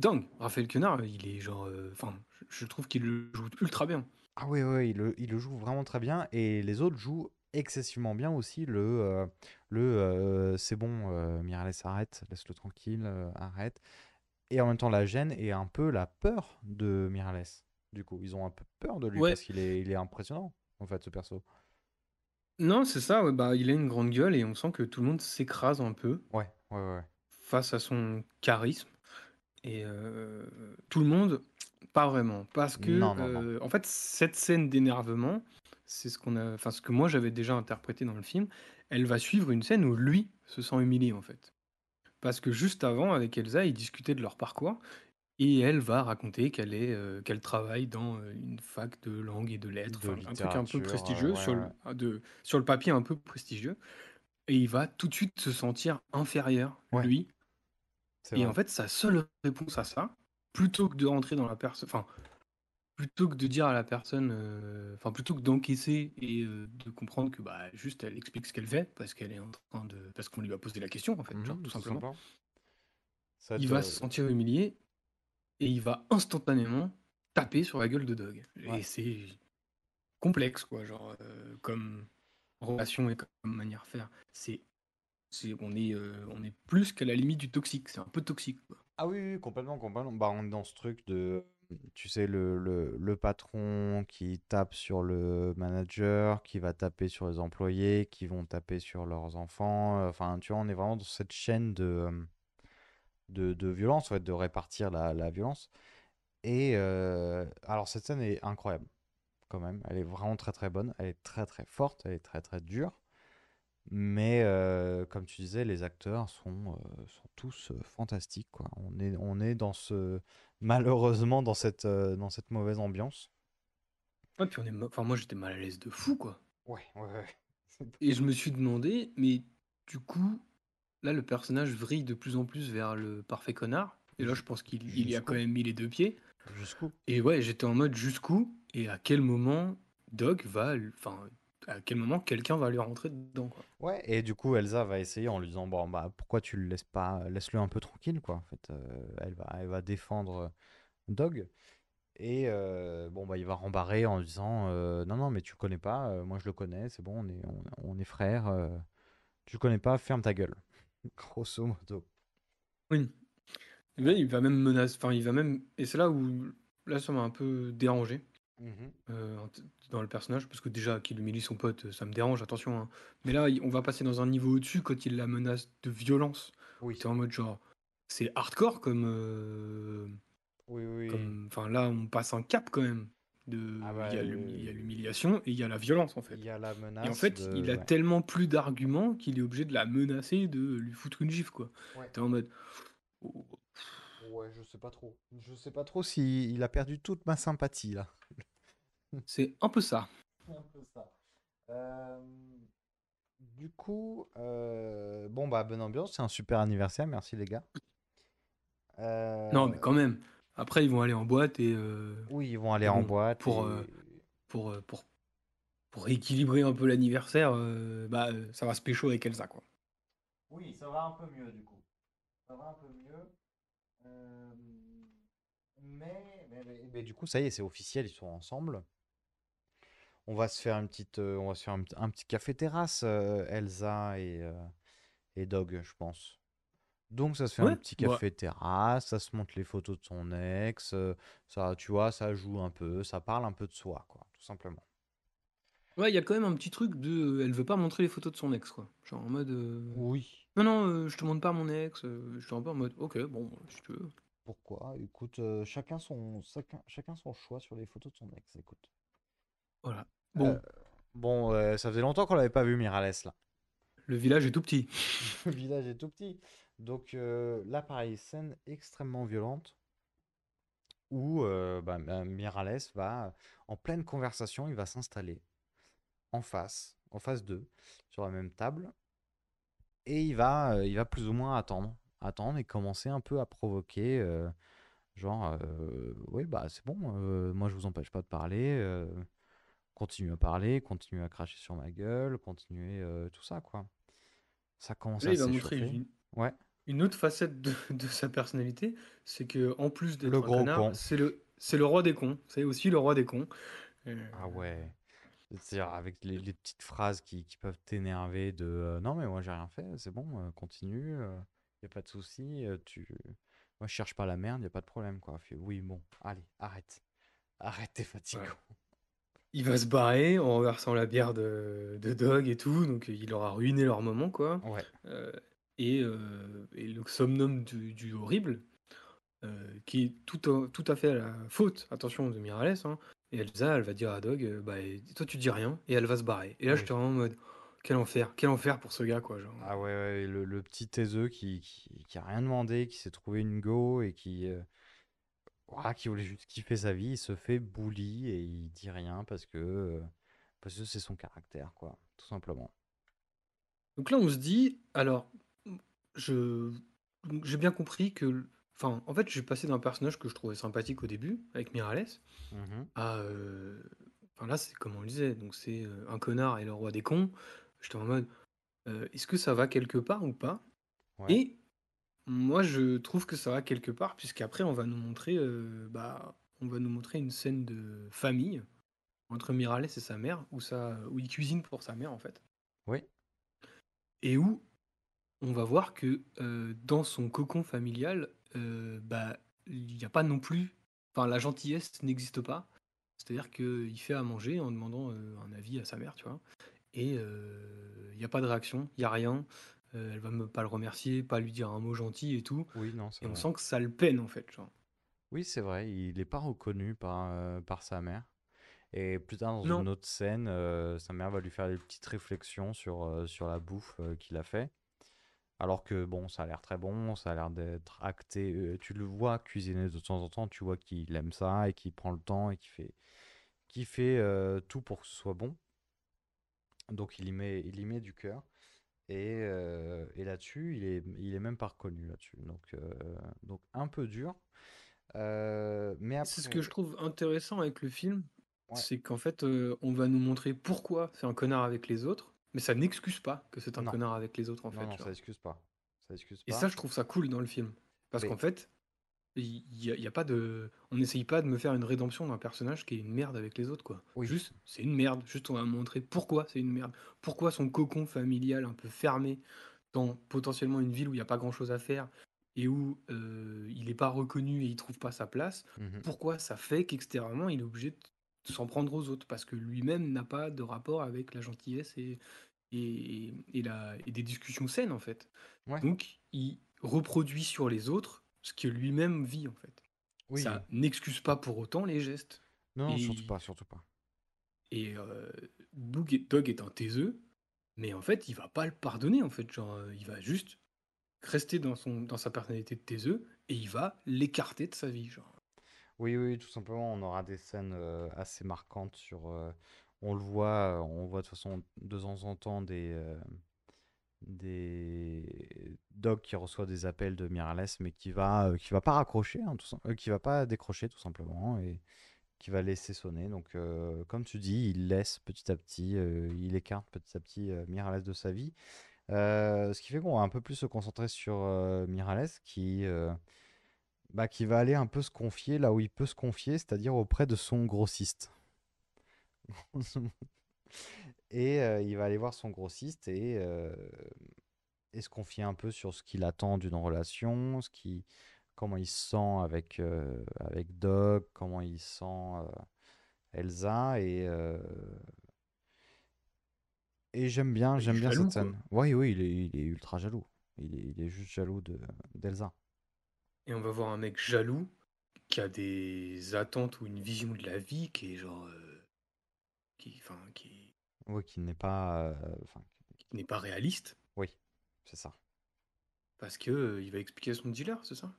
dingues. Raphaël Quenard, il est genre, euh, enfin, je je trouve qu'il le joue ultra bien. Ah oui, oui, il le, il le joue vraiment très bien. Et les autres jouent excessivement bien aussi. Le, euh, le euh, c'est bon, euh, Miralles, arrête, laisse-le tranquille, euh, arrête. Et en même temps, la gêne et un peu la peur de Miralles. Du coup, ils ont un peu peur de lui Ouais. parce qu'il est, il est impressionnant, en fait, ce perso. Non, c'est ça, ouais, bah, il a une grande gueule et on sent que tout le monde s'écrase un peu Ouais, ouais, ouais. face à son charisme. Et euh, tout le monde, pas vraiment. Parce que, Non, non, non. euh, en fait, cette scène d'énervement, c'est ce qu'on a, enfin, ce que moi j'avais déjà interprété dans le film, elle va suivre une scène où lui se sent humilié, en fait. Parce que juste avant, avec Elsa, ils discutaient de leur parcours et elle va raconter qu'elle est, euh, qu'elle travaille dans une fac de langue et de lettres, De enfin, un truc un peu littérature, prestigieux, ouais, sur le, ouais. de, sur le papier un peu prestigieux. Et il va tout de suite se sentir inférieur, Ouais. lui. Et vrai. en fait, sa seule réponse à ça, plutôt que de rentrer dans la personne, enfin, plutôt que de dire à la personne, euh, enfin, plutôt que d'encaisser et euh, de comprendre que, bah, juste, elle explique ce qu'elle fait parce qu'elle est en train de, parce qu'on lui a posé la question, en fait, genre, Mhm, tout simplement. Ça Il va se sentir humilié et il va instantanément taper sur la gueule de Dog. Ouais. Et c'est complexe, quoi, genre, euh, comme relation et comme manière de faire. C'est, on est, euh, on est plus qu'à la limite du toxique. C'est un peu toxique. Ah oui, complètement, complètement. Bah, on est dans ce truc de, tu sais, le, le, patron qui tape sur le manager, qui va taper sur les employés, qui vont taper sur leurs enfants. Enfin, tu vois, on est vraiment dans cette chaîne de, euh, de, de violence, en fait, de répartir la, la violence. Et euh, alors, cette scène est incroyable, quand même. Elle est vraiment très, très bonne. Elle est très, très forte. Elle est très, très dure. Mais euh, comme tu disais, les acteurs sont, euh, sont tous euh, fantastiques, quoi. On est, on est dans ce, malheureusement dans cette, euh, dans cette mauvaise ambiance. Ouais, puis on est, ma- enfin, moi, j'étais mal à l'aise de fou, quoi. Ouais, ouais, ouais. Et je me suis demandé, mais du coup, là, le personnage vrille de plus en plus vers le parfait connard. Et là, je pense qu'il il y a Jusqu'où? quand même mis les deux pieds. Jusqu'où? Et ouais, j'étais en mode jusqu'où et à quel moment Doc va, enfin, à quel moment quelqu'un va lui rentrer dedans, quoi. Ouais, et du coup, Elsa va essayer en lui disant, bon, bah, pourquoi tu le laisses pas, laisse-le un peu tranquille, quoi. En fait, euh, elle va, elle va défendre euh, Dog. Et euh, bon, bah, il va rembarrer en disant, euh, non, non, mais tu connais pas, moi je le connais, c'est bon, on est, on, on est frères. tu connais pas, ferme ta gueule. Grosso modo. Oui. Et là, il va même menacer, enfin, il va même, et c'est là où, là, ça m'a un peu dérangé t- dans le personnage, parce que déjà qu'il humilie son pote, ça me dérange, attention. hein. Mais là, il- on va passer dans un niveau au-dessus quand il la menace de violence. Oui. T'es en mode genre, c'est hardcore comme, euh, Oui, oui. comme, enfin là, on passe un cap quand même. De, Ah bah, il y a l'humi- il y a l'humiliation et il y a la violence en fait. Il y a la menace. Et en fait, de- il a ouais. tellement plus d'arguments qu'il est obligé de la menacer, de lui foutre une gifle quoi. Ouais. T'es en mode, oh, Ouais, je sais pas trop. Je sais pas trop si il a perdu toute ma sympathie là. C'est un peu ça. un peu ça. Euh, du coup, euh, bon bah bonne ambiance, c'est un super anniversaire, merci les gars. Non, mais Euh, quand même. Après, ils vont aller en boîte et. euh, Oui, ils vont aller en bon, boîte pour, et... euh, pour, euh, pour, pour rééquilibrer un peu l'anniversaire, euh, bah, euh, ça va se pécho avec Elsa, quoi. Oui, ça va un peu mieux du coup. Ça va un peu mieux. Euh, Mais, mais, mais- mais du coup, ça y est, c'est officiel, ils sont ensemble. On va se faire une petite, euh, on va se faire un, petit- un petit café terrasse, euh, Elsa et, euh, et Dog, je pense. Donc ça se fait un petit bah, café terrasse, ça se montre les photos de son ex, ça, tu vois, ça joue un peu, ça parle un peu de soi, quoi, tout simplement. ouais, il y a quand même un petit truc de. Elle veut pas montrer les photos de son ex, quoi. Genre en mode. euh, Oui. Non, non, euh, je te montre pas mon ex. euh, je suis un peu en mode. Ok, bon, si tu veux. Pourquoi? Écoute, chacun son, chacun, chacun son choix sur les photos de son ex, écoute. Voilà. Euh, Bon, bon, euh, ça faisait longtemps qu'on l'avait pas vu, Miralles, là. le village est tout petit. Le village est tout petit. Donc euh, là, pareil, scène extrêmement violente où euh, bah, bah, Miralles va, en pleine conversation, il va s'installer en face, en face d'eux, sur la même table, et il va, euh, il va plus ou moins attendre, attendre et commencer un peu à provoquer, euh, genre, euh, oui, bah c'est bon, euh, moi je vous empêche pas de parler, euh, continuez à parler, continuez à cracher sur ma gueule, continuez euh, tout ça, quoi. Ça commence Là, à il va montrer une, Ouais. une autre facette de, de sa personnalité, c'est que en plus d'être Le un gros con. c'est le, c'est le roi des cons. C'est aussi le roi des cons. Euh, Ah ouais. C'est-à-dire avec les, les petites phrases qui, qui peuvent t'énerver de euh, non mais moi j'ai rien fait, c'est bon, continue, il y a pas de souci, tu moi je cherche pas la merde, y a pas de problème quoi. Fait, oui bon, allez, arrête. Arrête, t'es fatigant. Il va se barrer en renversant la bière de, de Dog et tout, donc il leur a ruiné leur moment, quoi. Ouais. Euh, et, euh, et le somnum du, du horrible, euh, qui est tout, à- tout à fait à la faute, attention, de Miralles, hein. Et Elsa, elle va dire à Dog, bah, toi tu dis rien, et elle va se barrer. Et là, Oui. j'étais vraiment en mode, quel enfer, quel enfer pour ce gars, quoi. Genre. Ah ouais, ouais, le, le petit taiseux qui, qui, qui a rien demandé, qui s'est trouvé une go et qui euh, voilà, qui voulait juste kiffer sa vie, il se fait bully et il dit rien parce que euh, parce que c'est son caractère quoi, tout simplement. Donc là, on se dit, alors, je j'ai bien compris que, enfin, en fait, j'ai passé d'un personnage que je trouvais sympathique au début, avec Miralles, Mhm. à, euh, enfin là, c'est comme on le disait, donc c'est euh, un connard et le roi des cons. J'étais en mode, euh, est-ce que ça va quelque part ou pas? Ouais. Et moi, je trouve que ça va quelque part, puisqu'après, on va nous montrer, euh, bah, on va nous montrer une scène de famille entre Miralles et sa mère, où ça, où il cuisine pour sa mère, en fait. Oui. et où on va voir que euh, dans son cocon familial, euh, bah, il n'y a pas non plus, enfin la gentillesse n'existe pas. C'est-à-dire qu'il fait à manger en demandant un avis à sa mère, tu vois. Et il n'y a pas de réaction, il n'y a rien. Euh, elle va me pas le remercier, pas lui dire un mot gentil et tout. Oui, non, Et on vrai. sent que ça le peine en fait. Genre. Oui, c'est vrai, il n'est pas reconnu par, euh, par sa mère. Et plus tard, dans Non. une autre scène, euh, sa mère va lui faire des petites réflexions sur, euh, sur la bouffe qu'il a fait. Alors que bon, ça a l'air très bon, ça a l'air d'être acté. tu le vois cuisiner de temps en temps, tu vois qu'il aime ça et qu'il prend le temps et qu'il fait, qu'il fait tout pour que ce soit bon. Donc il y met, il y met du cœur. Et, euh, et là-dessus, il est, il est même pas reconnu là-dessus. Donc, euh, donc un peu dur. Euh, mais après, C'est ce que je trouve intéressant avec le film, Ouais. c'est qu'en fait, on va nous montrer pourquoi c'est un connard avec les autres, mais ça n'excuse pas que c'est un Non. connard avec les autres en non, fait. non, ça excuse pas. Ça excuse Et pas. ça, je trouve ça cool dans le film. Parce Mais- qu'en fait, il y, a- il y a pas de. On n'essaye pas de me faire une rédemption d'un personnage qui est une merde avec les autres, quoi. Oui. Juste, c'est une merde. Juste, on va montrer pourquoi c'est une merde. Pourquoi son cocon familial un peu fermé dans potentiellement une ville où il n'y a pas grand chose à faire et où euh, il n'est pas reconnu et il trouve pas sa place, Mhm. pourquoi ça fait qu'extérieurement, il est obligé de s'en prendre aux autres? Parce que lui-même n'a pas de rapport avec la gentillesse et, et, et, la, et des discussions saines, en fait. Ouais. Donc, il reproduit sur les autres ce que lui-même vit, en fait. Oui. Ça n'excuse pas pour autant les gestes. Non, Et- surtout pas, surtout pas. Et euh, Doug est, un taiseux, mais en fait, il va pas le pardonner, en fait. Genre, euh, il va juste rester dans, son, dans sa personnalité de taiseux et il va l'écarter de sa vie. Genre. Oui, oui, tout simplement, on aura des scènes euh, assez marquantes sur. euh, on le voit, on voit de toute façon de temps en temps des, des, Doc qui reçoit des appels de Mirales, mais qui va, euh, qui va pas raccrocher, hein, tout euh, qui va pas décrocher tout simplement, et qui va laisser sonner. Donc, euh, comme tu dis, il laisse petit à petit, euh, il écarte petit à petit Mirales de sa vie. Ce qui fait qu'on va un peu plus se concentrer sur Mirales, qui, bah, qui va aller un peu se confier là où il peut se confier, c'est-à-dire auprès de son grossiste. Et euh, il va aller voir son grossiste et, euh, et se confier un peu sur ce qu'il attend d'une relation, ce qui, comment il se sent avec, euh, avec Doc, comment il sent Elsa. Et, et j'aime bien, j'aime bien jaloux, cette scène. Oui, oui, il est, il est ultra jaloux. Il est, il est juste jaloux de, d'Elsa. Et on va voir un mec jaloux qui a des attentes ou une vision de la vie qui est genre. qui, enfin, qui, Oui, qui n'est pas. euh, Enfin, qui n'est pas réaliste oui, c'est ça. parce que euh, il va expliquer à son dealer, c'est ça?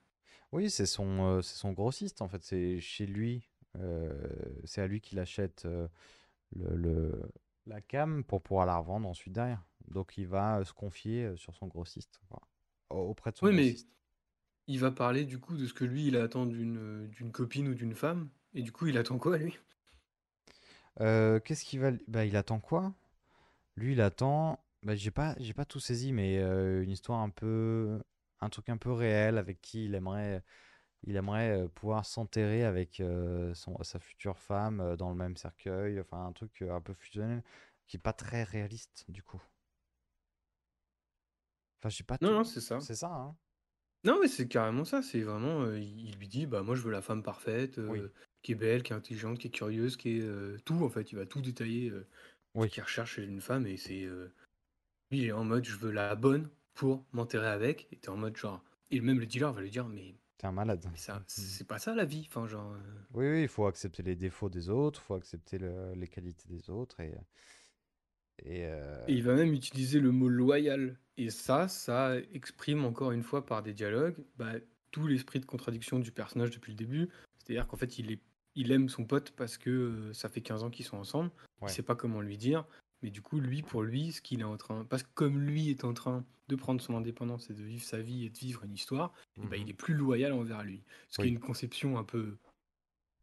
Oui, c'est son, euh, c'est son grossiste en fait. C'est chez lui. euh, c'est à lui qu'il achète euh, le, le- la cam pour pouvoir la revendre ensuite derrière. Donc il va euh, se confier euh, sur son grossiste. voilà. Auprès de son Oui, mais grossiste. il va parler du coup de ce que lui il attend d'une d'une copine ou d'une femme. Et du coup, il attend quoi lui? Euh, qu'est-ce qu'il va. Bah, il attend quoi? Lui, il attend. Bah, j'ai pas, j'ai pas tout saisi, mais euh, une histoire un peu. Un truc un peu réel avec qui il aimerait. Il aimerait euh, pouvoir s'enterrer avec euh, son, sa future femme euh, dans le même cercueil. Enfin, un truc euh, un peu fusionnel qui est pas très réaliste du coup. Enfin, j'ai pas Non, tout. non, c'est ça. C'est ça, hein? Non, mais c'est carrément ça. C'est vraiment. euh, il il lui dit Bah, moi, je veux la femme parfaite, Oui. euh, qui est belle, qui est intelligente, qui est curieuse, qui est euh, tout en fait. Il va tout détailler euh, ce Oui. qu'il recherche chez une femme. Et c'est. euh, lui, il est en mode Je veux la bonne pour m'enterrer avec. Et t'es en mode genre. Et même le dealer va lui dire Mais, T'es un malade. mais ça, c'est pas ça la vie. Enfin, genre. euh, Oui, oui, il faut accepter les défauts des autres, il faut accepter le- les qualités des autres et. Et, euh, Et il va même utiliser le mot loyal. Et ça, ça exprime encore une fois par des dialogues bah, tout l'esprit de contradiction du personnage depuis le début. C'est-à-dire qu'en fait, il, est, il aime son pote parce que euh, ça fait 15 ans qu'ils sont ensemble. Ouais. Il sait pas comment lui dire. Mais du coup, lui, pour lui, ce qu'il est en train. Parce que comme lui est en train de prendre son indépendance et de vivre sa vie et de vivre une histoire, eh ben, Mhm. il est plus loyal envers lui. Ce qui Oui. est une conception un peu.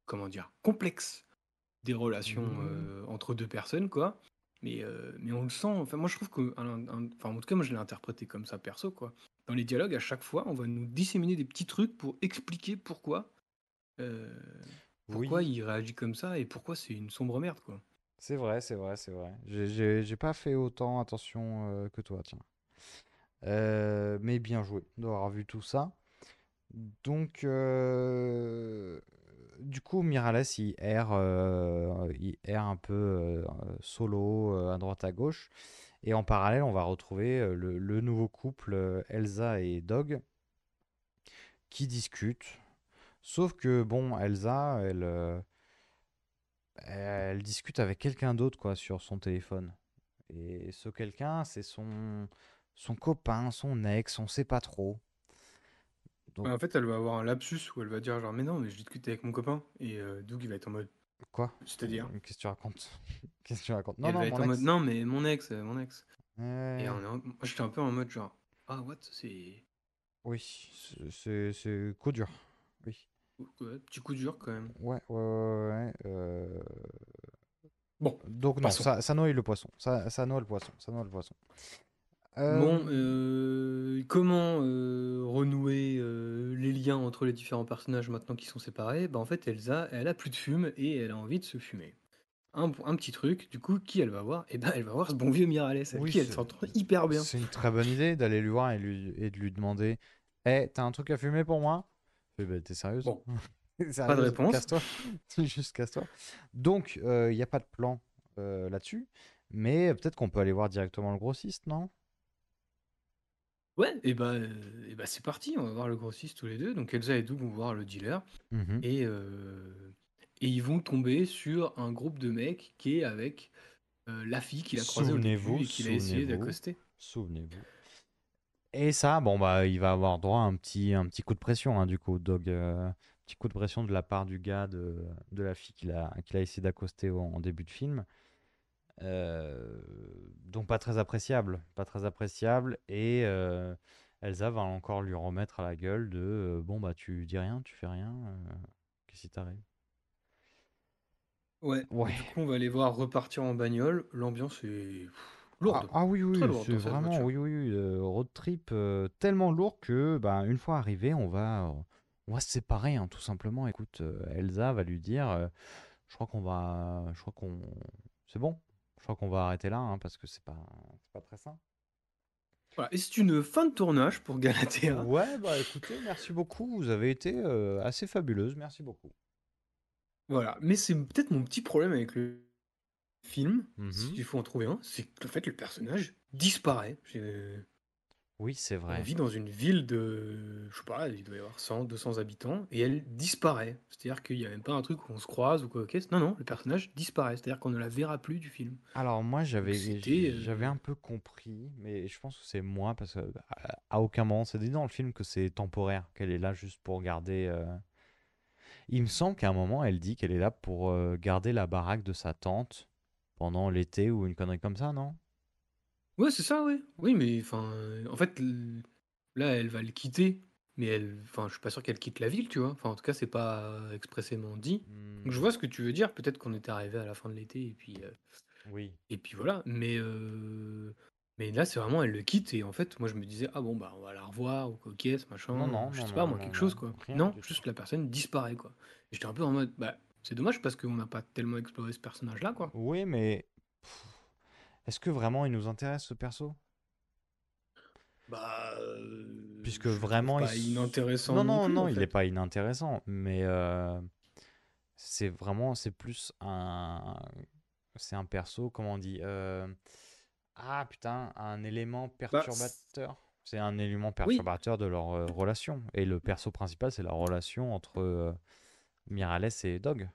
Comment dire Complexe des relations Mhm. euh, entre deux personnes, quoi. Mais, euh, mais on le sent. Enfin, moi, je trouve que. un- un- Enfin, en tout cas, moi, je l'ai interprété comme ça, perso, quoi. Dans les dialogues, à chaque fois, on va nous disséminer des petits trucs pour expliquer pourquoi. euh, pourquoi Oui. il réagit comme ça et pourquoi c'est une sombre merde, quoi? C'est vrai, c'est vrai, c'est vrai. J'ai- J'ai j'ai pas fait autant attention euh, que toi, tiens. Euh, mais bien joué d'avoir vu tout ça. Donc, euh, du coup, Mirales, il erre, euh, il erre un peu euh, solo euh, à droite à gauche. Et en parallèle, on va retrouver euh, le, le nouveau couple euh, Elsa et Dog qui discutent. Sauf que, bon, Elsa, elle, euh, elle discute avec quelqu'un d'autre quoi sur son téléphone. Et ce quelqu'un, c'est son son copain, son ex, on sait pas trop. Donc Ouais, en fait, elle va avoir un lapsus où elle va dire genre mais non, mais je discute avec mon copain et euh, Doug il va être en mode quoi? c'est-à-dire Qu'est-ce que tu racontes? Qu'est-ce que tu racontes? Non elle va non, être mon en mode ex. non mais mon ex, euh, mon ex. Et on est en- moi j'étais un peu en mode genre ah what? C'est oui, c'est c'est c'est coup dur. Oui. ouais, petit coup dur quand même. Ouais, ouais, ouais, euh, Bon, Donc non, ça, ça noie le poisson. Ça, ça noie le poisson. Ça noie le poisson. Bon, Euh, comment euh, renouer les liens entre les différents personnages maintenant qu'ils sont séparés? Bah en fait, Elsa, elle a plus de fume et elle a envie de se fumer. Un, un petit truc, du coup, qui elle va voir? Eh ben, elle va voir ce bon vieux Miralles, avec Oui, qui elle s'entend hyper bien. C'est une très bonne idée d'aller lui voir et, lui, et de lui demander Eh, t'as un truc à fumer pour moi? Ben, T'es sérieuse Bon, pas de réponse. Casse-toi. Juste casse-toi. Donc, il n'y a pas de plan euh, là-dessus. Mais peut-être qu'on peut aller voir directement le grossiste, non? Ouais, et bah, euh, et bah c'est parti, on va voir le grossiste tous les deux. Donc Elsa et Doug vont voir le dealer Mhm. et, euh, et ils vont tomber sur un groupe de mecs qui est avec euh, la fille qu'il a croisée au début et qu'il a essayé d'accoster. Souvenez-vous. Et ça, bon, bah, il va avoir droit à un petit, un petit coup de pression, hein, du coup, Dog. euh, petit coup de pression de la part du gars de, de la fille qu'il a, qu'il a essayé d'accoster au- en début de film. Euh, donc pas très appréciable, pas très appréciable. Et, euh, Elsa va encore lui remettre à la gueule de euh, bon bah tu dis rien, tu fais rien, euh, qu'est-ce qui t'arrive? Ouais. Ouais. Du coup, on va les voir repartir en bagnole. L'ambiance est pff, lourde. ah oui, oui, oui, c'est cette vraiment, oui, oui, euh, road trip euh, tellement lourd que, bah, une fois arrivé, on va, on va se séparer, hein, tout simplement. Écoute, euh, Elsa va lui dire, je crois qu'on va, je crois qu'on, c'est bon, je crois qu'on va arrêter là, hein, parce que c'est pas, c'est pas très sain. Voilà. Et c'est une fin de tournage pour Galatea. Ouais, bah écoutez, merci beaucoup, vous avez été euh, assez fabuleuse, merci beaucoup. Voilà. Mais c'est peut-être mon petit problème avec le film, Mhm. s'il faut en trouver un, c'est qu'en fait, le personnage disparaît. Oui, c'est On vrai. vit dans une ville de, je sais pas, il doit y avoir 100, 200 habitants, et elle disparaît. C'est-à-dire qu'il n'y a même pas un truc où on se croise ou quoi. Non, non, le personnage disparaît. C'est-à-dire qu'on ne la verra plus du film. Alors moi j'avais euh, j'avais un peu compris, mais je pense que c'est moi parce que à, à aucun moment c'est dit dans le film que c'est temporaire, qu'elle est là juste pour garder. euh, Il me semble qu'à un moment elle dit qu'elle est là pour euh, garder la baraque de sa tante pendant l'été ou une connerie comme ça, non? Ouais, c'est ça, oui. Oui, mais enfin, euh, en fait, là, elle va le quitter, mais elle, enfin, je suis pas sûr qu'elle quitte la ville, tu vois. Enfin, en tout cas, c'est pas expressément dit. Donc, je Hmm, vois ce que tu veux dire. Peut-être qu'on était arrivé à la fin de l'été et puis, euh, oui. et puis voilà. Mais, euh, mais là, c'est vraiment, elle le quitte et en fait, moi, je me disais, ah bon, bah, on va la revoir ou ce machin, Non, non, je non, sais pas, moi, quelque chose, quoi. rien Non, juste tout. la personne disparaît, quoi. J'étais un peu en mode, bah, c'est dommage parce qu'on n'a pas tellement exploré ce personnage-là, quoi. Oui, mais est-ce que vraiment il nous intéresse ce perso? Bah, euh, Puisque vraiment il pas s- inintéressant Non, non non, plus, non, il fait. n'est pas inintéressant, mais euh, c'est vraiment, c'est plus un, c'est un perso, comment on dit, euh, ah putain, un élément Bah, perturbateur. C'est un élément oui, perturbateur de leur relation. Et le perso principal, c'est la relation entre Miralles et Dog.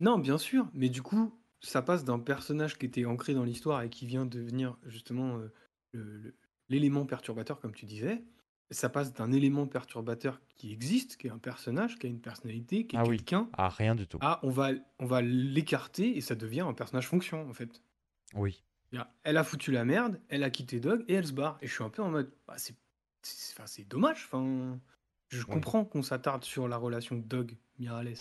non, bien sûr, mais du coup, ça passe d'un personnage qui était ancré dans l'histoire et qui vient devenir justement euh, l'élément perturbateur, comme tu disais. Ça passe d'un élément perturbateur qui existe, qui est un personnage, qui a une personnalité, qui est Ah oui, quelqu'un, ah rien du tout. à on va, on va l'écarter et ça devient un personnage fonction, en fait. Oui, Elle a foutu la merde, elle a quitté Dog et elle se barre. Et je suis un peu en mode, bah, c'est c'est- enfin, c'est dommage. Enfin, je oui, comprends qu'on s'attarde sur la relation Dog-Mirales.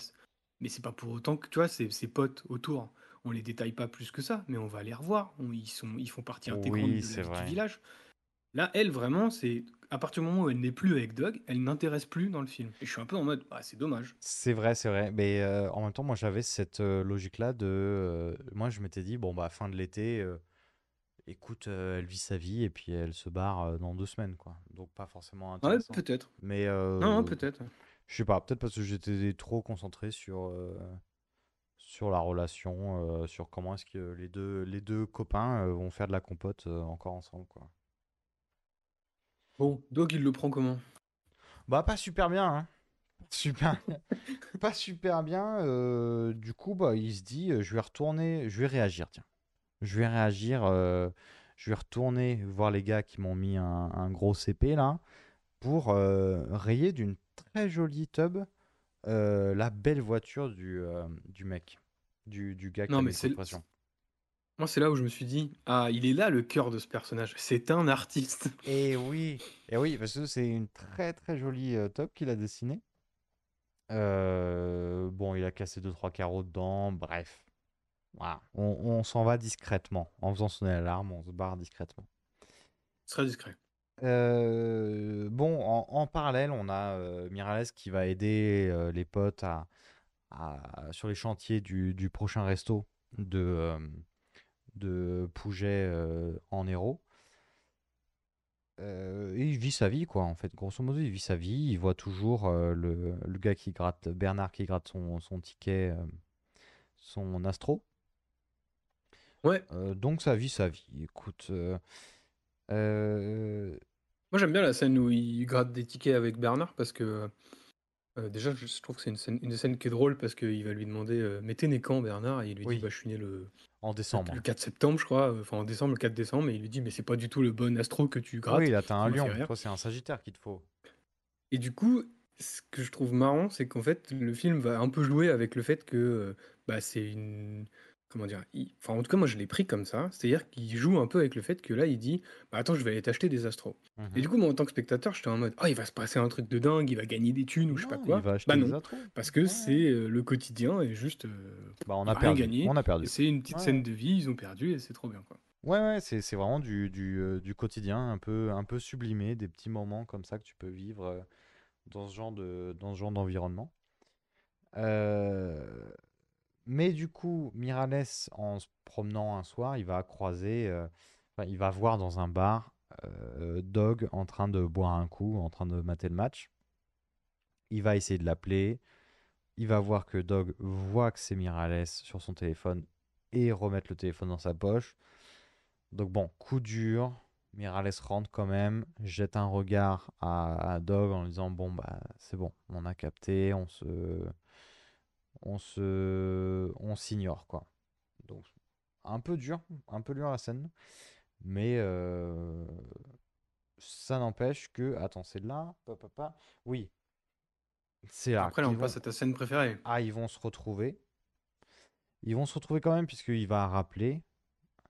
Mais c'est pas pour autant que, tu vois, ses, ses potes autour, on les détaille pas plus que ça, mais on va les revoir. On- ils, sont, ils font partie intégrante oui, de la c'est vie du village. Là, elle, vraiment, c'est à partir du moment où elle n'est plus avec Dog, elle n'intéresse plus dans le film. Et je suis un peu en mode, bah, c'est dommage. C'est vrai, c'est vrai. Mais euh, en même temps, moi, j'avais cette euh, logique-là de. euh, moi, je m'étais dit, bon, bah, fin de l'été, écoute, elle vit sa vie et puis elle se barre dans deux semaines, quoi. Donc, pas forcément Ouais, intéressant. peut-être. Mais Non, non, peut-être. Je sais pas, peut-être parce que j'étais trop concentré sur, euh, sur la relation, euh, sur comment est-ce que les deux, les deux copains euh, vont faire de la compote encore ensemble, quoi. Bon, Dog, il le prend comment? Bah, pas super bien, hein. Super, pas super bien. du coup, bah, il se dit, je vais retourner, je vais réagir, tiens. Je vais réagir, je vais retourner voir les gars qui m'ont mis un, un gros CP là, pour rayer d'une très jolie tub euh, la belle voiture du, euh, du mec, du, du gars qui Non, mais c'est. Moi, c'est là où je me suis dit, ah, il est là le cœur de ce personnage. C'est un artiste. Et oui, et oui, parce que c'est une très très jolie euh, top qu'il a dessinée. Euh, bon, il a cassé 2-3 carreaux dedans, bref. Voilà. On, on s'en va discrètement. En faisant sonner l'alarme, on se barre discrètement. Très discret. Euh, bon, en, en parallèle, on a euh, Miralles qui va aider euh, les potes à, à- sur les chantiers du, du prochain resto de, euh, de Pouget euh, en héros. Euh, et il vit sa vie, quoi, en fait. Grosso modo, il vit sa vie. Il voit toujours euh, le, le gars qui gratte, Bernard qui gratte son, son ticket, euh, son astro. Ouais. Euh, donc, ça vit sa vie. Écoute, euh, euh, Moi, j'aime bien la scène où il gratte des tickets avec Bernard parce que euh, déjà, je trouve que c'est une scène, une scène qui est drôle parce qu'il va lui demander euh, Mais t'es né quand, Bernard Et il lui Oui. dit bah, Je suis né le, en décembre. le 4 septembre, je crois. Enfin, en décembre, le 4 décembre. Et il lui dit Mais c'est pas du tout le bon astro que tu grattes. Oui, là, t'as un lion. Toi, c'est un sagittaire qu'il te faut. Et du coup, ce que je trouve marrant, c'est qu'en fait, le film va un peu jouer avec le fait que euh, bah, c'est une comment dire? Il enfin, en tout cas, moi, je l'ai pris comme ça. C'est-à-dire qu'il joue un peu avec le fait que là, il dit: «Bah, attends, je vais aller t'acheter des astros» et Mmh du coup, moi, en tant que spectateur, j'étais en mode: «Oh, il va se passer un truc de dingue, il va gagner des thunes ou je sais pas Non, il quoi». va acheter Bah des non, astros. parce que Ouais, c'est, heu, le quotidien et juste, heu, Bah, on a rien perdu. On a et perdu. c'est une petite Ouais, scène de vie, ils ont perdu et c'est trop bien, quoi. Ouais, ouais, c'est c'est vraiment du, du, euh, du quotidien, un peu, un peu sublimé, des petits moments comme ça que tu peux vivre euh, dans ce genre de, dans ce genre d'environnement. Euh, mais du coup, Mirales, en se promenant un soir, il va croiser, euh, il va voir dans un bar euh, Dog en train de boire un coup, en train de mater le match. Il va essayer de l'appeler. Il va voir que Dog voit que c'est Mirales sur son téléphone et remettre le téléphone dans sa poche. Donc bon, coup dur. Mirales rentre quand même, jette un regard à, à Dog en lui disant bon bah c'est bon, on a capté, on se, on se, on s'ignore quoi. Donc un peu dur, un peu dur la scène, mais euh, ça n'empêche que attends c'est là, oui, c'est là. Après, là, on vont- passe à ta scène préférée. ah, ils vont se retrouver. Ils vont se retrouver quand même, puisqu'il va rappeler.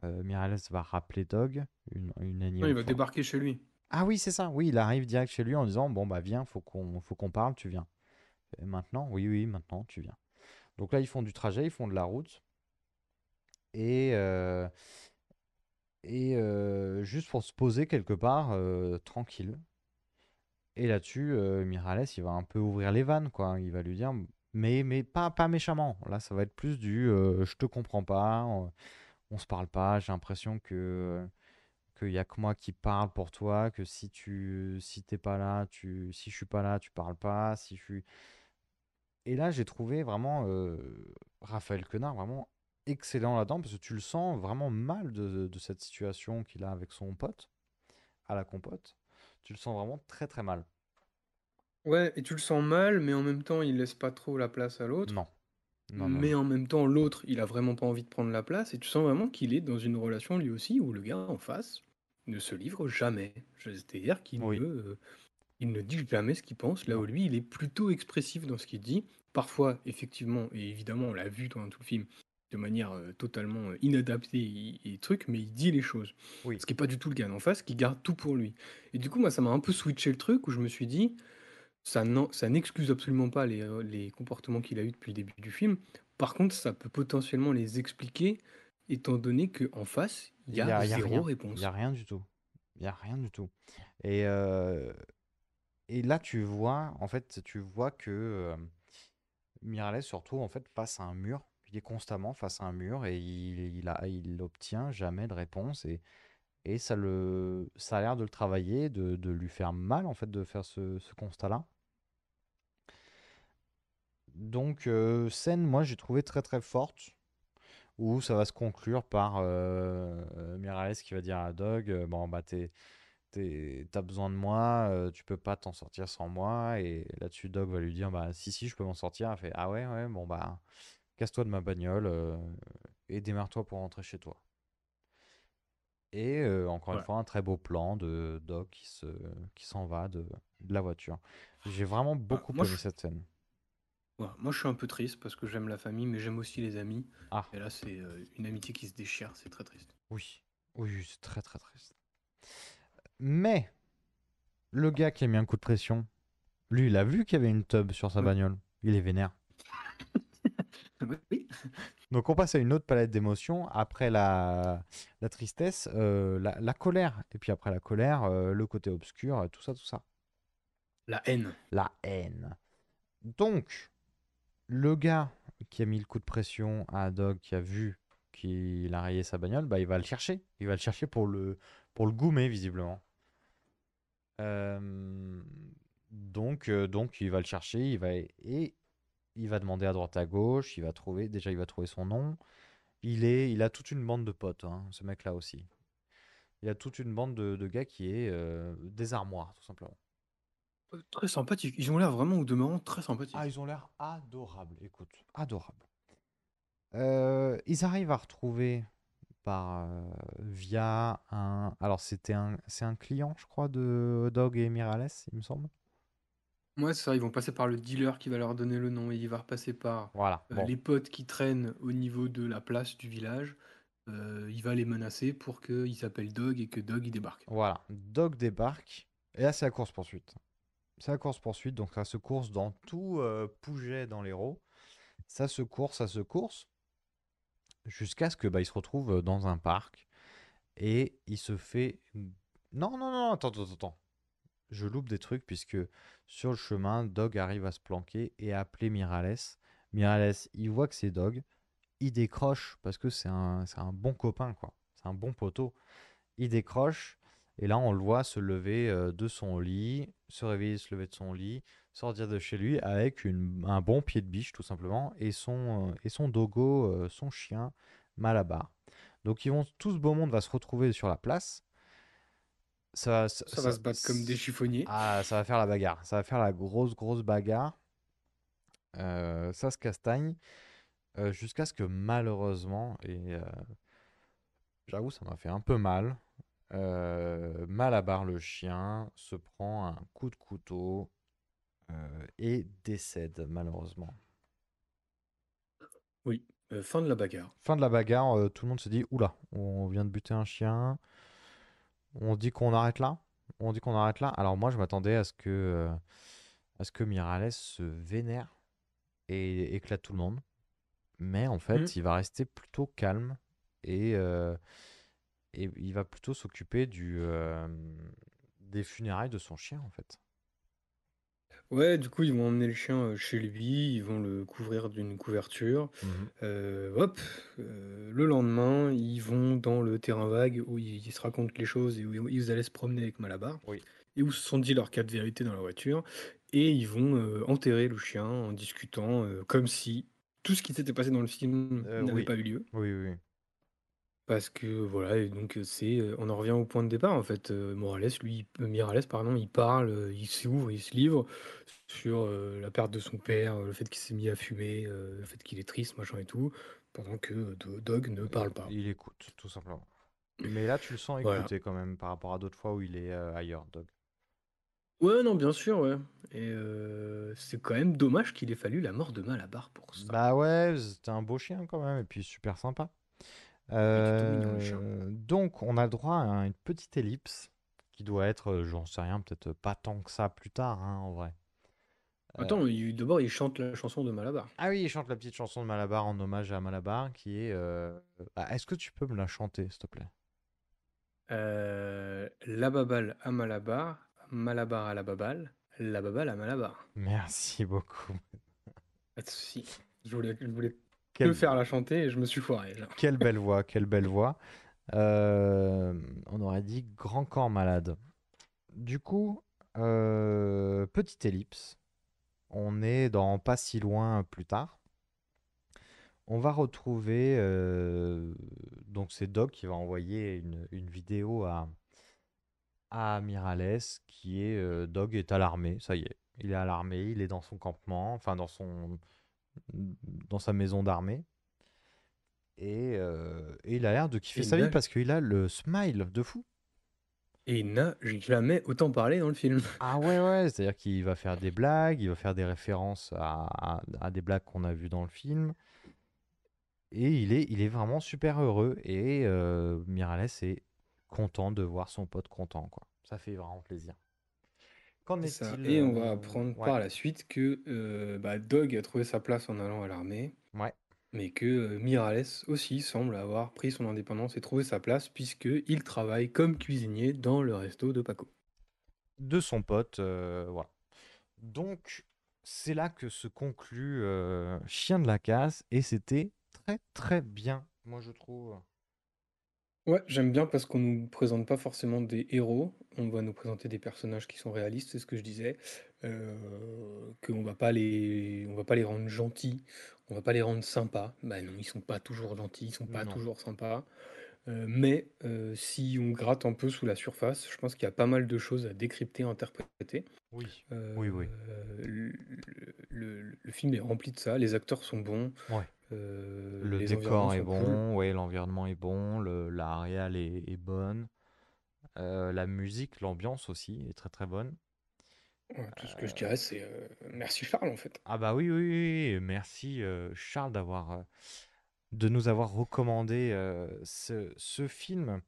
euh, Mirales va rappeler Dog une, une Non, il va débarquer chez lui. Ah oui, c'est ça. Oui, il arrive direct chez lui en disant Bon, bah, viens, faut qu'on faut qu'on parle, tu viens. Et maintenant Oui, oui, maintenant, tu viens. Donc là, ils font du trajet, ils font de la route. Et, euh, et euh, juste pour se poser quelque part, euh, tranquille. Et là-dessus, Mirales, il va un peu ouvrir les vannes, quoi. Il va lui dire, mais, mais pas, pas méchamment. Là, ça va être plus du je te comprends pas, on, on se parle pas, j'ai l'impression que qu'il y a que moi qui parle pour toi, que si tu si t'es pas là, tu si je suis pas là, tu parles pas, si je suis Et là, j'ai trouvé vraiment euh, Raphaël Quenard vraiment excellent là-dedans parce que tu le sens vraiment mal de, de cette situation qu'il a avec son pote à la compote. Tu le sens vraiment très très mal. Ouais, et tu le sens mal, mais en même temps, il laisse pas trop la place à l'autre. Non. Non, non, Mais en même temps, l'autre, il a vraiment pas envie de prendre la place, et tu sens vraiment qu'il est dans une relation lui aussi où le gars en face ne se livre jamais. C'est-à-dire qu'il Oui. ne, il ne dit jamais ce qu'il pense, là où lui, il est plutôt expressif dans ce qu'il dit. Parfois, effectivement, et évidemment, on l'a vu dans tout le film, de manière euh, totalement euh, inadaptée et, et truc, mais il dit les choses. Oui. Ce qui n'est pas du tout le gars d'en face, qui garde tout pour lui. Et du coup, moi, ça m'a un peu switché le truc où je me suis dit, ça n'excuse absolument pas les, euh, les comportements qu'il a eu depuis le début du film. Par contre, ça peut potentiellement les expliquer, étant donné qu'en face, il y a, y a zéro rien. réponse. Il y a rien du tout. Il y a rien du tout. Et, euh, et là, tu vois, en fait, tu vois que euh, Miralles, surtout, en fait, face à un mur. Il est constamment face à un mur et il, il, obtient jamais de réponse. Et, et ça, le, ça a l'air de le travailler, de, de lui faire mal, en fait, de faire ce, constat-là. Donc, scène, moi, j'ai trouvé très très forte où ça va se conclure par euh, qui va dire à Dog bon bah t'es- t'as besoin de moi euh, tu peux pas t'en sortir sans moi et là-dessus Dog va lui dire bah si si je peux m'en sortir. Elle fait ah ouais ouais bon bah casse-toi de ma bagnole euh, et démarre-toi pour rentrer chez toi. Et euh, encore une fois un très beau plan de Dog qui se qui s'en va de, de la voiture. J'ai vraiment beaucoup moi, aimé je- cette scène. Ouais, moi, je suis un peu triste parce que j'aime la famille, mais j'aime aussi les amis. ah. Et là, c'est une amitié qui se déchire, c'est très triste. oui oui c'est très très triste mais Le gars qui a mis un coup de pression, lui, il a vu qu'il y avait une tub sur sa Ouais. bagnole. Il est vénère. Oui. Donc on passe à une autre palette d'émotions. Après la, la tristesse, euh, la, la colère. Et puis après la colère, euh, le côté obscur, euh, tout ça, tout ça. La haine. La haine. Donc, le gars qui a mis le coup de pression à Dog, qui a vu qu'il a rayé sa bagnole, bah, il va le chercher. Il va le chercher pour le, pour le goumer, visiblement. Euh, donc, euh, donc, il va le chercher, il va, et il va demander à droite à gauche, il va trouver, déjà, il va trouver son nom. Il, est, il a toute une bande de potes, hein, ce mec-là aussi. Il a toute une bande de, de gars qui est euh, des armoires, tout simplement. Euh, Très sympathique. Ils ont l'air vraiment au demeurant très sympathiques. Ah, ils ont l'air adorables, écoute, adorables. Ils arrivent à retrouver par euh, via un. Alors c'était un, c'est un client, je crois, de Dog et Mirales, il me semble. Ouais, c'est ça, ils vont passer par le dealer qui va leur donner le nom et il va repasser par Voilà, euh, bon. les potes qui traînent au niveau de la place du village. Euh, il va les menacer pour qu'ils s'appellent Dog et que Dog il débarque. Voilà, Dog débarque, et là c'est la course-poursuite. C'est la course-poursuite, donc ça se course dans tout Pouget dans l'Hérault. Ça se course, ça se course, jusqu'à ce que bah, il se retrouve dans un parc, et il se fait... Non, non, non, attends, attends, attends. Je loupe des trucs, puisque sur le chemin, Dog arrive à se planquer et à appeler Mirales. Mirales, il voit que c'est Dog, il décroche, parce que c'est un, un bon copain, quoi. C'est un bon poteau. Il décroche, et là, on le voit se lever de son lit, se réveiller, se lever de son lit, sortir de chez lui avec une- un bon pied de biche, tout simplement, et son, euh, et son dogo, euh, son chien, Malabar. Donc, ils vont, tout ce beau monde va se retrouver sur la place. Ça, ça, Ça va se battre comme des chiffonniers. Ah, ça va faire la bagarre. Ça va faire la grosse, grosse bagarre. Euh, ça se castagne. euh, Jusqu'à ce que malheureusement, et euh, j'avoue, ça m'a fait un peu mal. Malabar le chien se prend un coup de couteau et décède malheureusement. Oui, euh, fin de la bagarre. Fin de la bagarre, euh, tout le monde se dit Oula, on vient de buter un chien. On dit qu'on arrête là On dit qu'on arrête là Alors moi, je m'attendais à ce que, euh, à ce que Mirales se vénère et éclate tout le monde. Mais en fait, Mhm. il va rester plutôt calme et, euh, et il va plutôt s'occuper du, euh, des funérailles de son chien, en fait. Ouais, du coup, ils vont emmener le chien euh, chez lui, ils vont le couvrir d'une couverture. Euh, hop, euh, le lendemain, ils vont dans le terrain vague où ils, ils se racontent les choses et où ils allaient se promener avec Malabar. Oui. Et où se sont dit leurs cas de vérité dans la voiture. Et ils vont euh, enterrer le chien en discutant euh, comme si tout ce qui s'était passé dans le film Euh, n'avait oui. pas eu lieu. Oui, oui. Parce que voilà, et donc c'est, on en revient au point de départ en fait. Morales, lui, euh, Mirales, pardon, il parle, il s'ouvre, il se livre sur la perte de son père, le fait qu'il s'est mis à fumer, le fait qu'il est triste, machin et tout, pendant que euh, Do- Dog ne parle pas. Il écoute, tout simplement. Mais là, tu le sens Voilà. écouter quand même par rapport à d'autres fois où il est ailleurs, Dog. Ouais, non, bien sûr, ouais. Et c'est quand même dommage qu'il ait fallu la mort de Malabar pour ça. Bah ouais, c'était un beau chien quand même, et puis super sympa. Mignon. Euh, donc, on a le droit à une petite ellipse qui doit être, euh, j'en sais rien, peut-être pas tant que ça plus tard, hein, en vrai. Euh, Attends, d'abord il chante la chanson de Malabar. Ah oui, il chante la petite chanson de Malabar en hommage à Malabar, qui est... euh, bah, Est-ce que tu peux me la chanter, s'il te plaît? Euh, la babale à Malabar, Malabar à la babale, la babale à Malabar. Merci beaucoup. Pas de souci. Je voulais, je voulais Quelle- que faire la chanter et je me suis foiré. genre. Quelle belle voix, quelle belle voix. Euh, on aurait dit grand corps malade. Du coup, euh, petite ellipse. On est dans pas si loin plus tard. On va retrouver. euh, donc, c'est Doc qui va envoyer une, une vidéo à, à Mirales qui est. Dog est à l'armée, ça y est. Il est à l'armée, il est dans son campement, enfin dans, son, dans sa maison d'armée. Et, euh, et il a l'air de kiffer Et sa vie parce qu'il a le smile de fou. Et il n'a jamais autant parlé dans le film. Ah ouais, ouais, c'est-à-dire qu'il va faire des blagues, il va faire des références à, à- à des blagues qu'on a vues dans le film. Et il est, il est vraiment super heureux. Et euh, Mirales est content de voir son pote content, quoi. Ça fait vraiment plaisir. Qu'en C'est ça. est-il Et on euh, va apprendre ouais, par la suite que euh, bah, Dog a trouvé sa place en allant à l'armée, ouais. mais que euh, Mirales aussi semble avoir pris son indépendance et trouvé sa place puisqu'il travaille comme cuisinier dans le resto de Paco. de son pote. euh, voilà. Donc, c'est là que se conclut euh, Chien de la casse. Et c'était très, très bien, moi je trouve. Ouais, j'aime bien parce qu'on nous présente pas forcément des héros, on va nous présenter des personnages qui sont réalistes, c'est ce que je disais, euh, qu'on va pas les, on va pas les rendre gentils, on va pas les rendre sympas. Bah non, ils sont pas toujours gentils, ils sont pas Non. toujours sympas. Euh, mais euh, si on gratte un peu sous la surface, je pense qu'il y a pas mal de choses à décrypter, interpréter. Oui. Euh, Oui, oui. Le, le- le film est rempli de ça, les acteurs sont bons, Ouais. Le les décor est sont bon, ouais, l'environnement est bon, le, la réal est, est bonne. La musique, l'ambiance aussi est très très bonne. Ouais, tout ce que je dirais, c'est merci Charles, en fait. Ah bah oui, oui, oui, oui, merci Charles d'avoir, de nous avoir recommandé euh, ce, ce film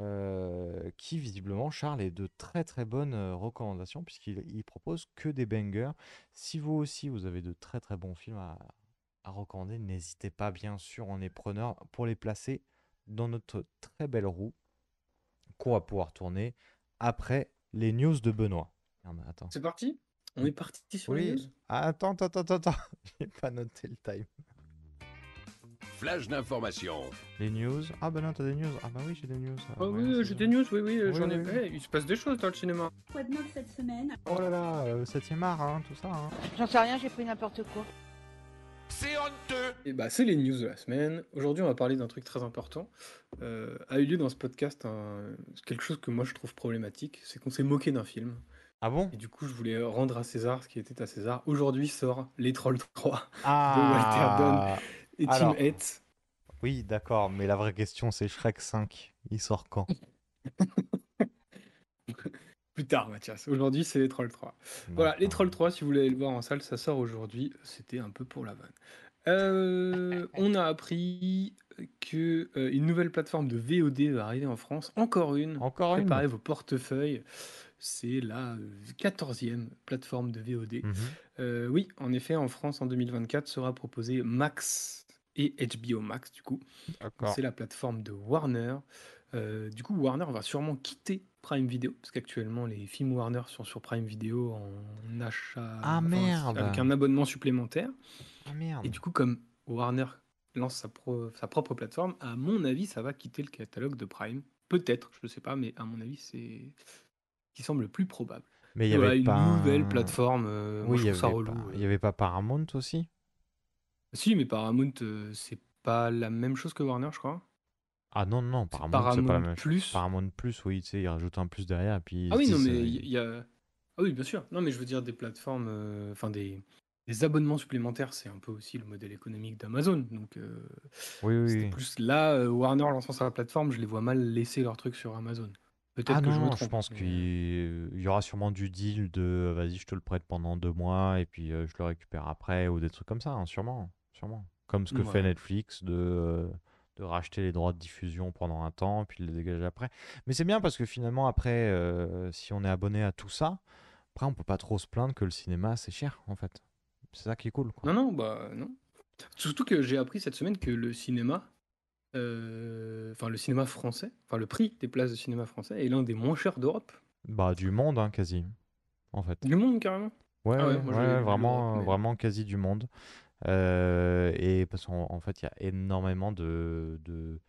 euh, qui visiblement, Charles, est de très très bonnes euh, recommandations puisqu'il il propose que des bangers. Si vous aussi, vous avez de très très bons films à, à recommander, n'hésitez pas, bien sûr, on est preneur pour les placer dans notre très belle roue qu'on va pouvoir tourner après les news de Benoît. Attends. C'est parti? On est parti sur les news? Ah, attends, attends, attends, attends. J'ai pas noté le time. Flash d'information. Les news. Ah bah non, t'as des news. Ah bah oui, j'ai des news. Ah ouais, oui, j'ai des news, oui, oui, Oui, j'en ai. oui, oui. Eh, il se passe des choses dans le cinéma. Quoi de neuf cette semaine? Oh là là, euh, 7ème art, hein, tout ça. hein. J'en sais rien, j'ai pris n'importe quoi. C'est honteux. Et bah, c'est les news de la semaine. Aujourd'hui, on va parler d'un truc très important. Euh, a eu lieu dans ce podcast quelque chose que moi je trouve problématique, c'est qu'on s'est moqué d'un film. Ah bon? Et du coup, je voulais rendre à César ce qui était à César. Aujourd'hui sort Les Trolls 3 Ah et Alors. Hetz. Oui, d'accord, mais la vraie question c'est Shrek 5. Il sort quand? Plus tard, Mathias. Aujourd'hui, c'est Les Trolls 3. Voilà, Les Trolls 3, si vous voulez aller le voir en salle, ça sort aujourd'hui. C'était un peu pour la vanne. Euh, on a appris que euh, une nouvelle plateforme de VOD va arriver en France. Encore une. Encore une Préparez vos portefeuilles. C'est la euh, 14e plateforme de VOD. Mhm. Euh, oui, en effet, en France, en 2024, sera proposé Max et HBO Max, du coup. C'est la plateforme de Warner. Euh, du coup, Warner va sûrement quitter Prime Video, parce qu'actuellement, les films Warner sont sur Prime Video en achat. Ah, merde. Avec un abonnement supplémentaire. Ah merde. Et du coup, comme Warner lance sa, pro- sa propre plateforme, à mon avis, ça va quitter le catalogue de Prime. Peut-être, je ne sais pas, mais à mon avis, c'est ce qui semble le plus probable. Mais il y avait une pas nouvelle plateforme. euh, Oui, y il y avait pas Paramount aussi? Si, mais Paramount, euh, c'est pas la même chose que Warner, je crois. Ah non, non, C'est Paramount, c'est pas la Paramount même chose. Plus. Paramount Plus, oui, tu sais, ils rajoutent un plus derrière, et puis Ah oui, non, mais il y a. Ah oui, bien sûr. Non, mais je veux dire des plateformes, euh, enfin des, des abonnements supplémentaires, c'est un peu aussi le modèle économique d'Amazon. Donc, euh, Oui, oui, c'était oui. plus là, euh, Warner lançant sa plateforme, je les vois mal laisser leur truc sur Amazon. Peut-être Ah que je me non, trompe. je pense mais- qu'il il y aura sûrement du deal de vas-y, je te le prête pendant deux mois et puis euh, je le récupère après ou des trucs comme ça, hein, sûrement, sûrement. Comme ce que fait Ouais. Netflix de, euh, de racheter les droits de diffusion pendant un temps puis de les dégager après. Mais c'est bien parce que finalement, après, euh, si on est abonné à tout ça, après, on peut pas trop se plaindre que le cinéma c'est cher en fait. C'est ça qui est cool. Quoi. Non, non, bah non. Surtout que j'ai appris cette semaine que le cinéma, euh, enfin le cinéma français, enfin le prix des places de cinéma français est l'un des moins chers d'Europe. Bah, du monde, hein, quasi, en fait. Du monde, carrément. Ouais, Ah ouais, vraiment, mais- vraiment quasi du monde. Euh, et parce qu'en en fait, il y a énormément de, de-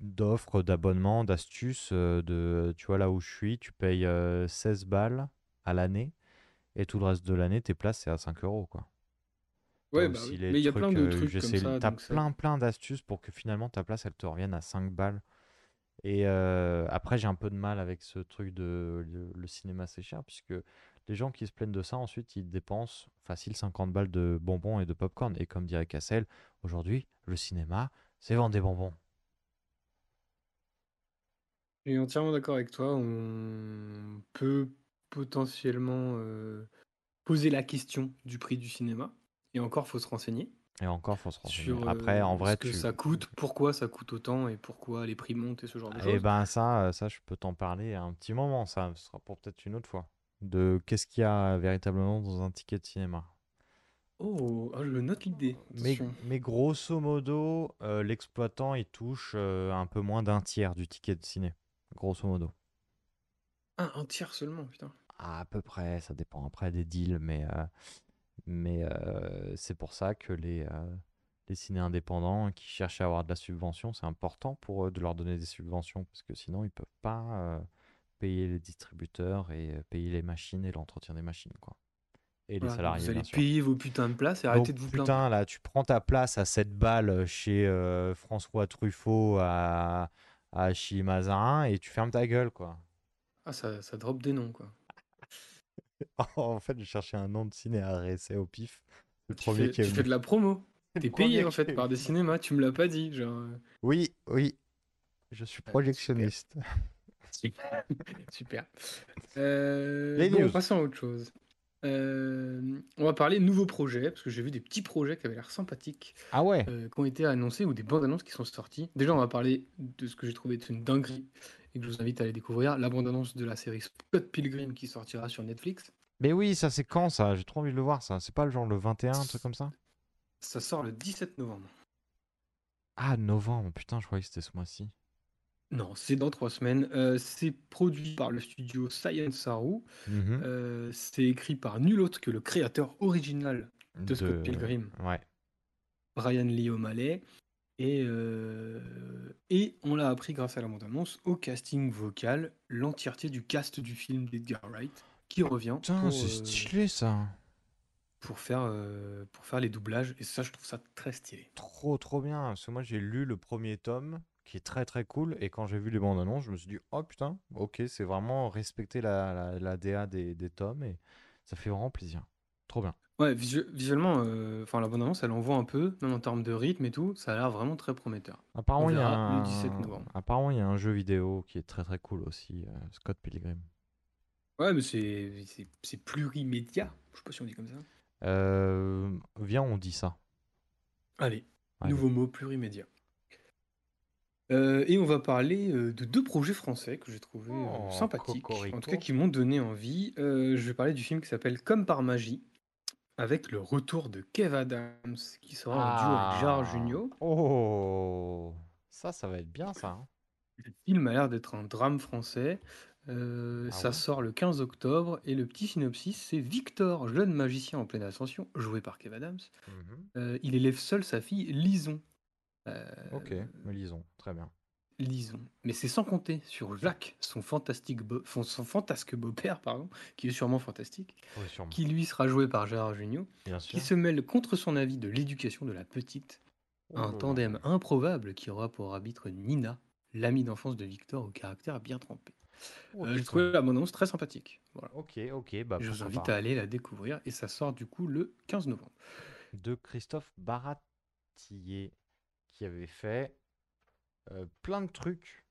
d'offres, d'abonnements, d'astuces. euh, De, tu vois, là où je suis, tu payes euh, 16 balles à l'année. Et tout le reste de l'année, tes places, c'est à 5 euros, quoi. T'as Ouais, bah aussi oui. les Mais il y a plein de euh, trucs comme ça. T'as donc ça- plein, plein d'astuces pour que finalement ta place, elle te revienne à 5 balles. Et euh, après, j'ai un peu de mal avec ce truc de le, le cinéma, c'est cher, puisque les gens qui se plaignent de ça, ensuite, ils dépensent facile 50 balles de bonbons et de popcorn. Et comme dirait Cassel, aujourd'hui, le cinéma, c'est vendre des bonbons. Je suis entièrement d'accord avec toi. On peut potentiellement euh, poser la question du prix du cinéma. Et encore, faut se renseigner Et encore, faut se renseigner. sur Après, euh, en vrai, ce que tu... ça coûte, pourquoi ça coûte autant et pourquoi les prix montent et ce genre de Eh choses. ben ça, euh, ça, je peux t'en parler à un petit moment. Ça ce sera pour peut-être une autre fois. De qu'est-ce qu'il y a véritablement dans un ticket de cinéma. Oh, ah, je note l'idée. Mais, mais grosso modo, euh, l'exploitant, il touche euh, un peu moins d'un tiers du ticket de ciné. Grosso modo. Ah, un tiers seulement, putain. Ah, à peu près, ça dépend après des deals, mais, euh, mais c'est pour ça que les, les ciné indépendants qui cherchent à avoir de la subvention, c'est important pour eux de leur donner des subventions, parce que sinon, ils peuvent pas payer les distributeurs et euh, payer les machines et l'entretien des machines, quoi. Et les salariés, vous allez payer vos putains de places et arrêtez de vous plaindre. putain, là, tu prends ta place à 7 balles chez euh, François Truffaut à, à Mazarin et tu fermes ta gueule, quoi. Ah, ça, ça drop des noms, quoi. en fait, je cherchais un nom de ciné à RSA au pif. Le Tu premier fais, qui tu fais de la promo. T'es payé en fait par des cinémas, tu me l'as pas dit. Genre, euh, Oui, oui. Je suis projectionniste. Super. Euh, Les bon, news. passons à autre chose. Euh, on va parler nouveaux projets, parce que j'ai vu des petits projets qui avaient l'air sympathiques, Ah ouais euh, qui ont été annoncés, ou des bandes annonces qui sont sorties. Déjà, on va parler de ce que j'ai trouvé être une dinguerie, et que je vous invite à aller découvrir, la bande annonce de la série Scott Pilgrim qui sortira sur Netflix. Mais oui, ça c'est quand ça? J'ai trop envie de le voir ça. C'est pas le genre le 21, un truc comme ça? Ça sort le 17 novembre. Ah, novembre, putain, je croyais que c'était ce mois-ci. Non, c'est dans trois semaines. Euh, c'est produit par le studio Science Saru. Mhm. Euh, c'est écrit par nul autre que le créateur original de Scott Pilgrim, Ouais. Brian Lee O'Malley. Et, euh, et on l'a appris grâce à la bande-annonce au casting vocal, l'entièreté du cast du film d'Edgar Wright qui revient Putain, pour, c'est euh, stylé ça. pour faire, euh, pour faire les doublages. Et ça, je trouve ça très stylé. Trop, trop bien. Parce que moi, j'ai lu le premier tome qui est très, très cool. Et quand j'ai vu les bandes annonces, je me suis dit, oh putain, ok, c'est vraiment respecter la, la, la DA des, des tomes. Et ça fait vraiment plaisir. Trop bien. Ouais, visu- visuellement, euh, enfin la bande-annonce, elle envoie un peu, même en termes de rythme et tout. Ça a l'air vraiment très prometteur. Apparemment, il y a un... le 17 novembre. Apparemment, il y a un jeu vidéo qui est très, très cool aussi. euh, Scott Pilgrim. Ouais, mais c'est plurimédia. Je sais pas si on dit comme ça. Euh, viens, on dit ça. Allez, Allez. nouveau mot, plurimédia. Euh, et on va parler euh, de deux projets français que j'ai trouvé euh, Oh, sympathiques, en tout cas qui m'ont donné envie. Euh, je vais parler du film qui s'appelle Comme par magie, avec le retour de Kev Adams, qui sera en duo avec Gérard Jugnot. Oh, ça, ça va être bien ça. hein. Le film a l'air d'être un drame français. Euh, Ah ça ouais sort le 15 octobre et le petit synopsis, c'est Victor, jeune magicien en pleine ascension, joué par Kev Adams. Mhm. Euh, il élève seul sa fille Lison. Euh, Ok, mais lisons. Très bien. Lison. Mais c'est sans compter sur Jacques, son fantastique beau- son, fantasque beau-père, pardon, qui est sûrement fantastique, Oui, sûrement. qui lui sera joué par Gérard Jugnot, Bien qui sûr. se mêle contre son avis de l'éducation de la petite, Oh un là tandem improbable qui aura pour arbitre Nina, l'amie d'enfance de Victor au caractère bien trempé. Oh, Euh, putain. trouvé la bande-annonce très sympathique. Voilà. Ok, ok, bah Je vous invite pas. à aller la découvrir et ça sort du coup le 15 novembre. De Christophe Baratier, qui avait fait euh, plein de trucs,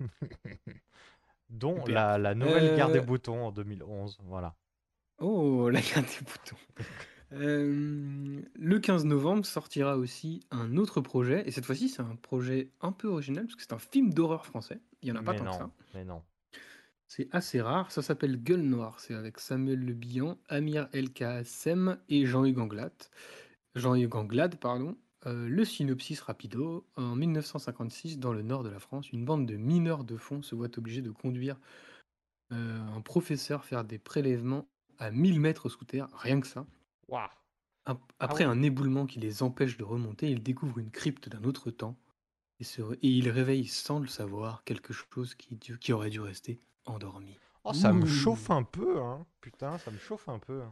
dont la, la nouvelle guerre des Euh, boutons en 2011. Voilà. Oh, la garde des boutons. Euh, le 15 novembre sortira aussi un autre projet, et cette fois-ci c'est un projet un peu original, parce que c'est un film d'horreur français. Il n'y en a pas mais tant que non, ça. mais non. C'est assez rare. Ça s'appelle Gueule Noire. C'est avec Samuel Le Bihan, Amir El Kassem et Jean-Hugues Anglade. Jean-Hugues Anglade, pardon. Euh, le synopsis rapido. En 1956, dans le nord de la France, une bande de mineurs de fond se voit obligée de conduire euh, un professeur faire des prélèvements à 1000 mètres sous terre, rien que ça. Ap- Après ouais. un éboulement qui les empêche de remonter, ils découvrent une crypte d'un autre temps et, se re- et ils réveillent sans le savoir quelque chose qui, aurait dû rester endormi. Oh, ça me chauffe un peu, hein. Putain, ça me chauffe un peu.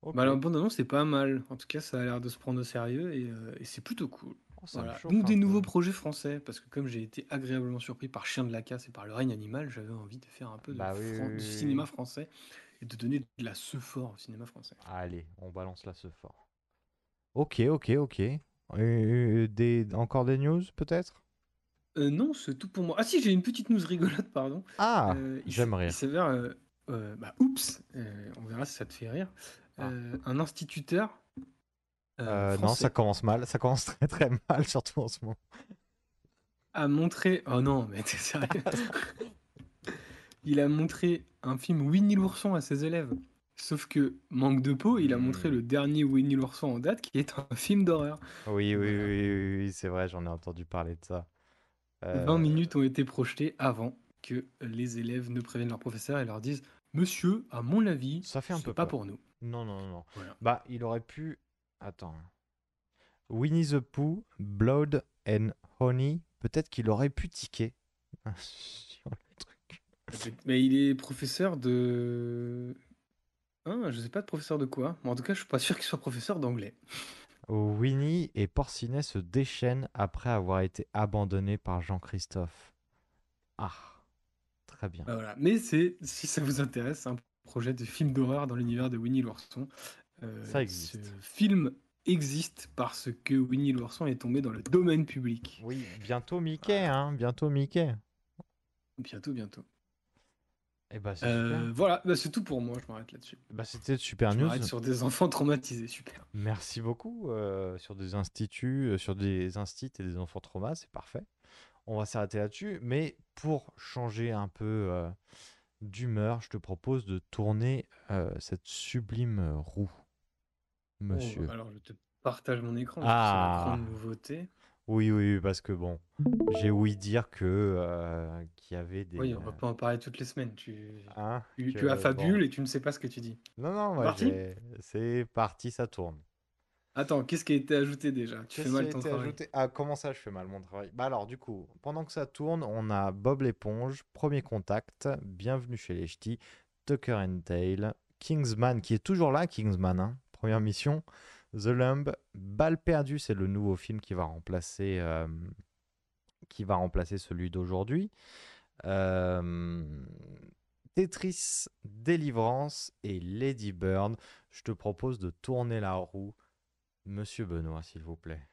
Ok. Bah, la bande-annonce, c'est pas mal. En tout cas, ça a l'air de se prendre au sérieux et, euh, et c'est plutôt cool. Oh, ça me Voilà. chauffe Donc, des nouveaux projets français, parce que comme j'ai été agréablement surpris par Chien de la Casse et par Le règne animal, j'avais envie de faire un peu de, Bah oui, fran- oui, de oui, cinéma oui. français et de donner de la ce fort au cinéma français. Allez, on balance là ce fort. Ok, ok, ok. Euh, des... Encore des news, peut-être? Euh, non, c'est tout pour moi. Ah si, j'ai une petite news rigolote, pardon. Ah, Euh, il j'aime s- rire. Il s'avère, euh, euh, bah, oups, euh, on verra si ça te fait rire. Ah. Euh, un instituteur euh, Euh, non, ça commence mal. Ça commence très très mal, surtout en ce moment. a montré. Oh non, mais t'es sérieux? Il a montré un film Winnie l'ourson à ses élèves. Sauf que, manque de peau, il a montré Hmm. le dernier Winnie l'ourson en date, qui est un film d'horreur. Oui, oui, oui, oui, oui, oui, c'est vrai, j'en ai entendu parler de ça. 20 Euh, minutes ont été projetées avant que les élèves ne préviennent leur professeur et leur disent Monsieur, à mon avis, Ça fait un peu pas peur. pour nous. Non, non, non, non. Voilà. Bah, il aurait pu. Attends. Winnie the Pooh, Blood and Honey. Peut-être qu'il aurait pu tiquer. sur le truc. Mais il est professeur de. Hein, je sais pas de professeur de quoi. Mais en tout cas, je suis pas sûr qu'il soit professeur d'anglais. Winnie et Porcinet se déchaînent après avoir été abandonnés par Jean-Christophe. Ah, très bien. Bah voilà. Mais c'est, si ça vous intéresse, un projet de film d'horreur dans l'univers de Winnie l'ourson. Euh, Ça existe. Ce film existe parce que Winnie l'ourson est tombé dans le domaine public. Oui, bientôt Mickey, hein, bientôt Mickey. Bientôt, bientôt. Et bah, c'est Euh, super. voilà, bah, c'est tout pour moi, je m'arrête là-dessus. Bah, c'était super Je news. sur des enfants traumatisés, super. Merci beaucoup. euh, sur des instituts, euh, sur des instituts et des enfants traumas, c'est parfait. On va s'arrêter là-dessus. Mais pour changer un peu d'humeur, je te propose de tourner euh, cette sublime euh, roue, monsieur. Oh, alors, je te partage mon écran. Ah. C'est nouveauté. Oui, oui, parce que bon, j'ai ouï dire que euh, qu'il y avait des. Oui, on va pas en parler toutes les semaines. Tu, hein, tu, que, tu affabules bon. et tu ne sais pas ce que tu dis. Non, non, moi, c'est parti, ça tourne. Attends, qu'est-ce qui a été ajouté déjà? Tu fais mal ton travail. Ah, comment ça, je fais mal mon travail? Bah alors, du coup, pendant que ça tourne, on a Bob l'éponge, Premier Contact, Bienvenue chez les Ch'tis, Tucker and Dale, Kingsman, qui est toujours là, Kingsman, hein, première mission, The Lumb, Balle perdue, c'est le nouveau film qui va remplacer, euh, qui va remplacer celui d'aujourd'hui. Euh, Tetris, Délivrance et Lady Bird. Je te propose de tourner la roue. Monsieur Benoît, s'il vous plaît.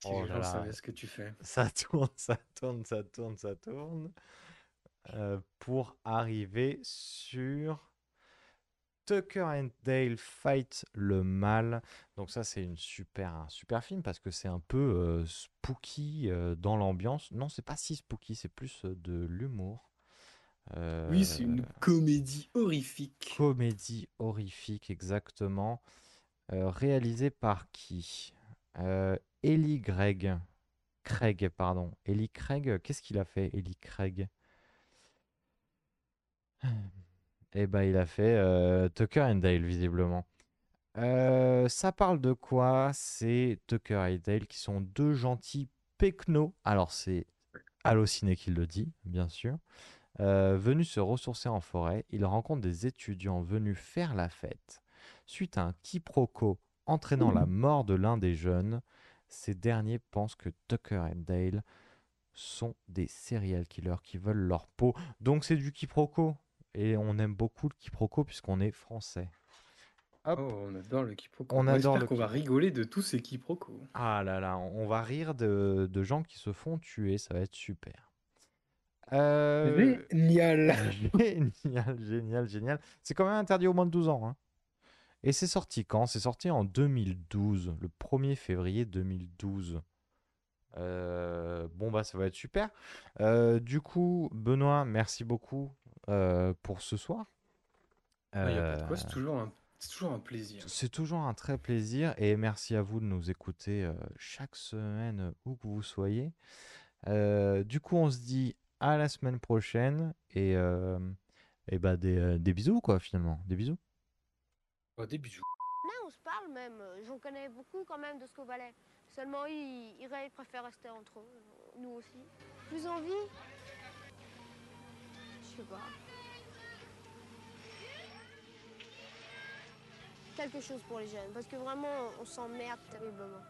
Si Oh là là. ce que tu fais. Ça tourne, ça tourne, ça tourne, ça tourne. Euh, pour arriver sur Tucker and Dale Fight le mal. Donc ça c'est une super, un super film parce que c'est un peu euh, spooky euh, dans l'ambiance. Non, c'est pas si spooky, c'est plus de l'humour. Oui, c'est une comédie horrifique. comédie horrifique, exactement. Euh, réalisé par qui? Euh, Ellie. Craig, pardon. Ellie Craig, qu'est-ce qu'il a fait, Ellie Craig? Eh ben, il a fait euh, Tucker and Dale, visiblement. Euh, ça parle de quoi? C'est Tucker et Dale qui sont deux gentils pecnos. Alors, c'est Allociné qui le dit, bien sûr. Venus se ressourcer en forêt, ils rencontrent des étudiants venus faire la fête. Suite à un quiproquo entraînant la mort de l'un des jeunes, ces derniers pensent que Tucker et Dale sont des serial killers qui veulent leur peau. Donc c'est du quiproquo. Et on aime beaucoup le quiproquo puisqu'on est français. Hop. Oh, on adore le quiproquo. On Moi, adore le qu'on va rigoler de tous ces quiproquos. Ah là là, on va rire de, de gens qui se font tuer, ça va être super. Euh, Génial. Génial, génial, génial. C'est quand même interdit au moins de 12 ans. hein. Et c'est sorti quand? C'est sorti en 2012, le 1er février 2012. Euh, bon, bah ça va être super. Euh, du coup, Benoît, merci beaucoup euh, pour ce soir. Ah, y a pas de quoi, c'est toujours, un... c'est toujours un plaisir. c'est toujours un très plaisir et merci à vous de nous écouter chaque semaine où que vous soyez. Du coup, on se dit à la semaine prochaine et, et bah des, des bisous quoi finalement. Des bisous. Oh, des bisous. Là, on se parle même. J'en connais beaucoup quand même de ce qu'au ballet. Seulement, ils, ils, préfèrent rester entre eux. Nous aussi. Plus envie? Je sais pas. Quelque chose pour les jeunes. Parce que vraiment, on s'emmerde terriblement.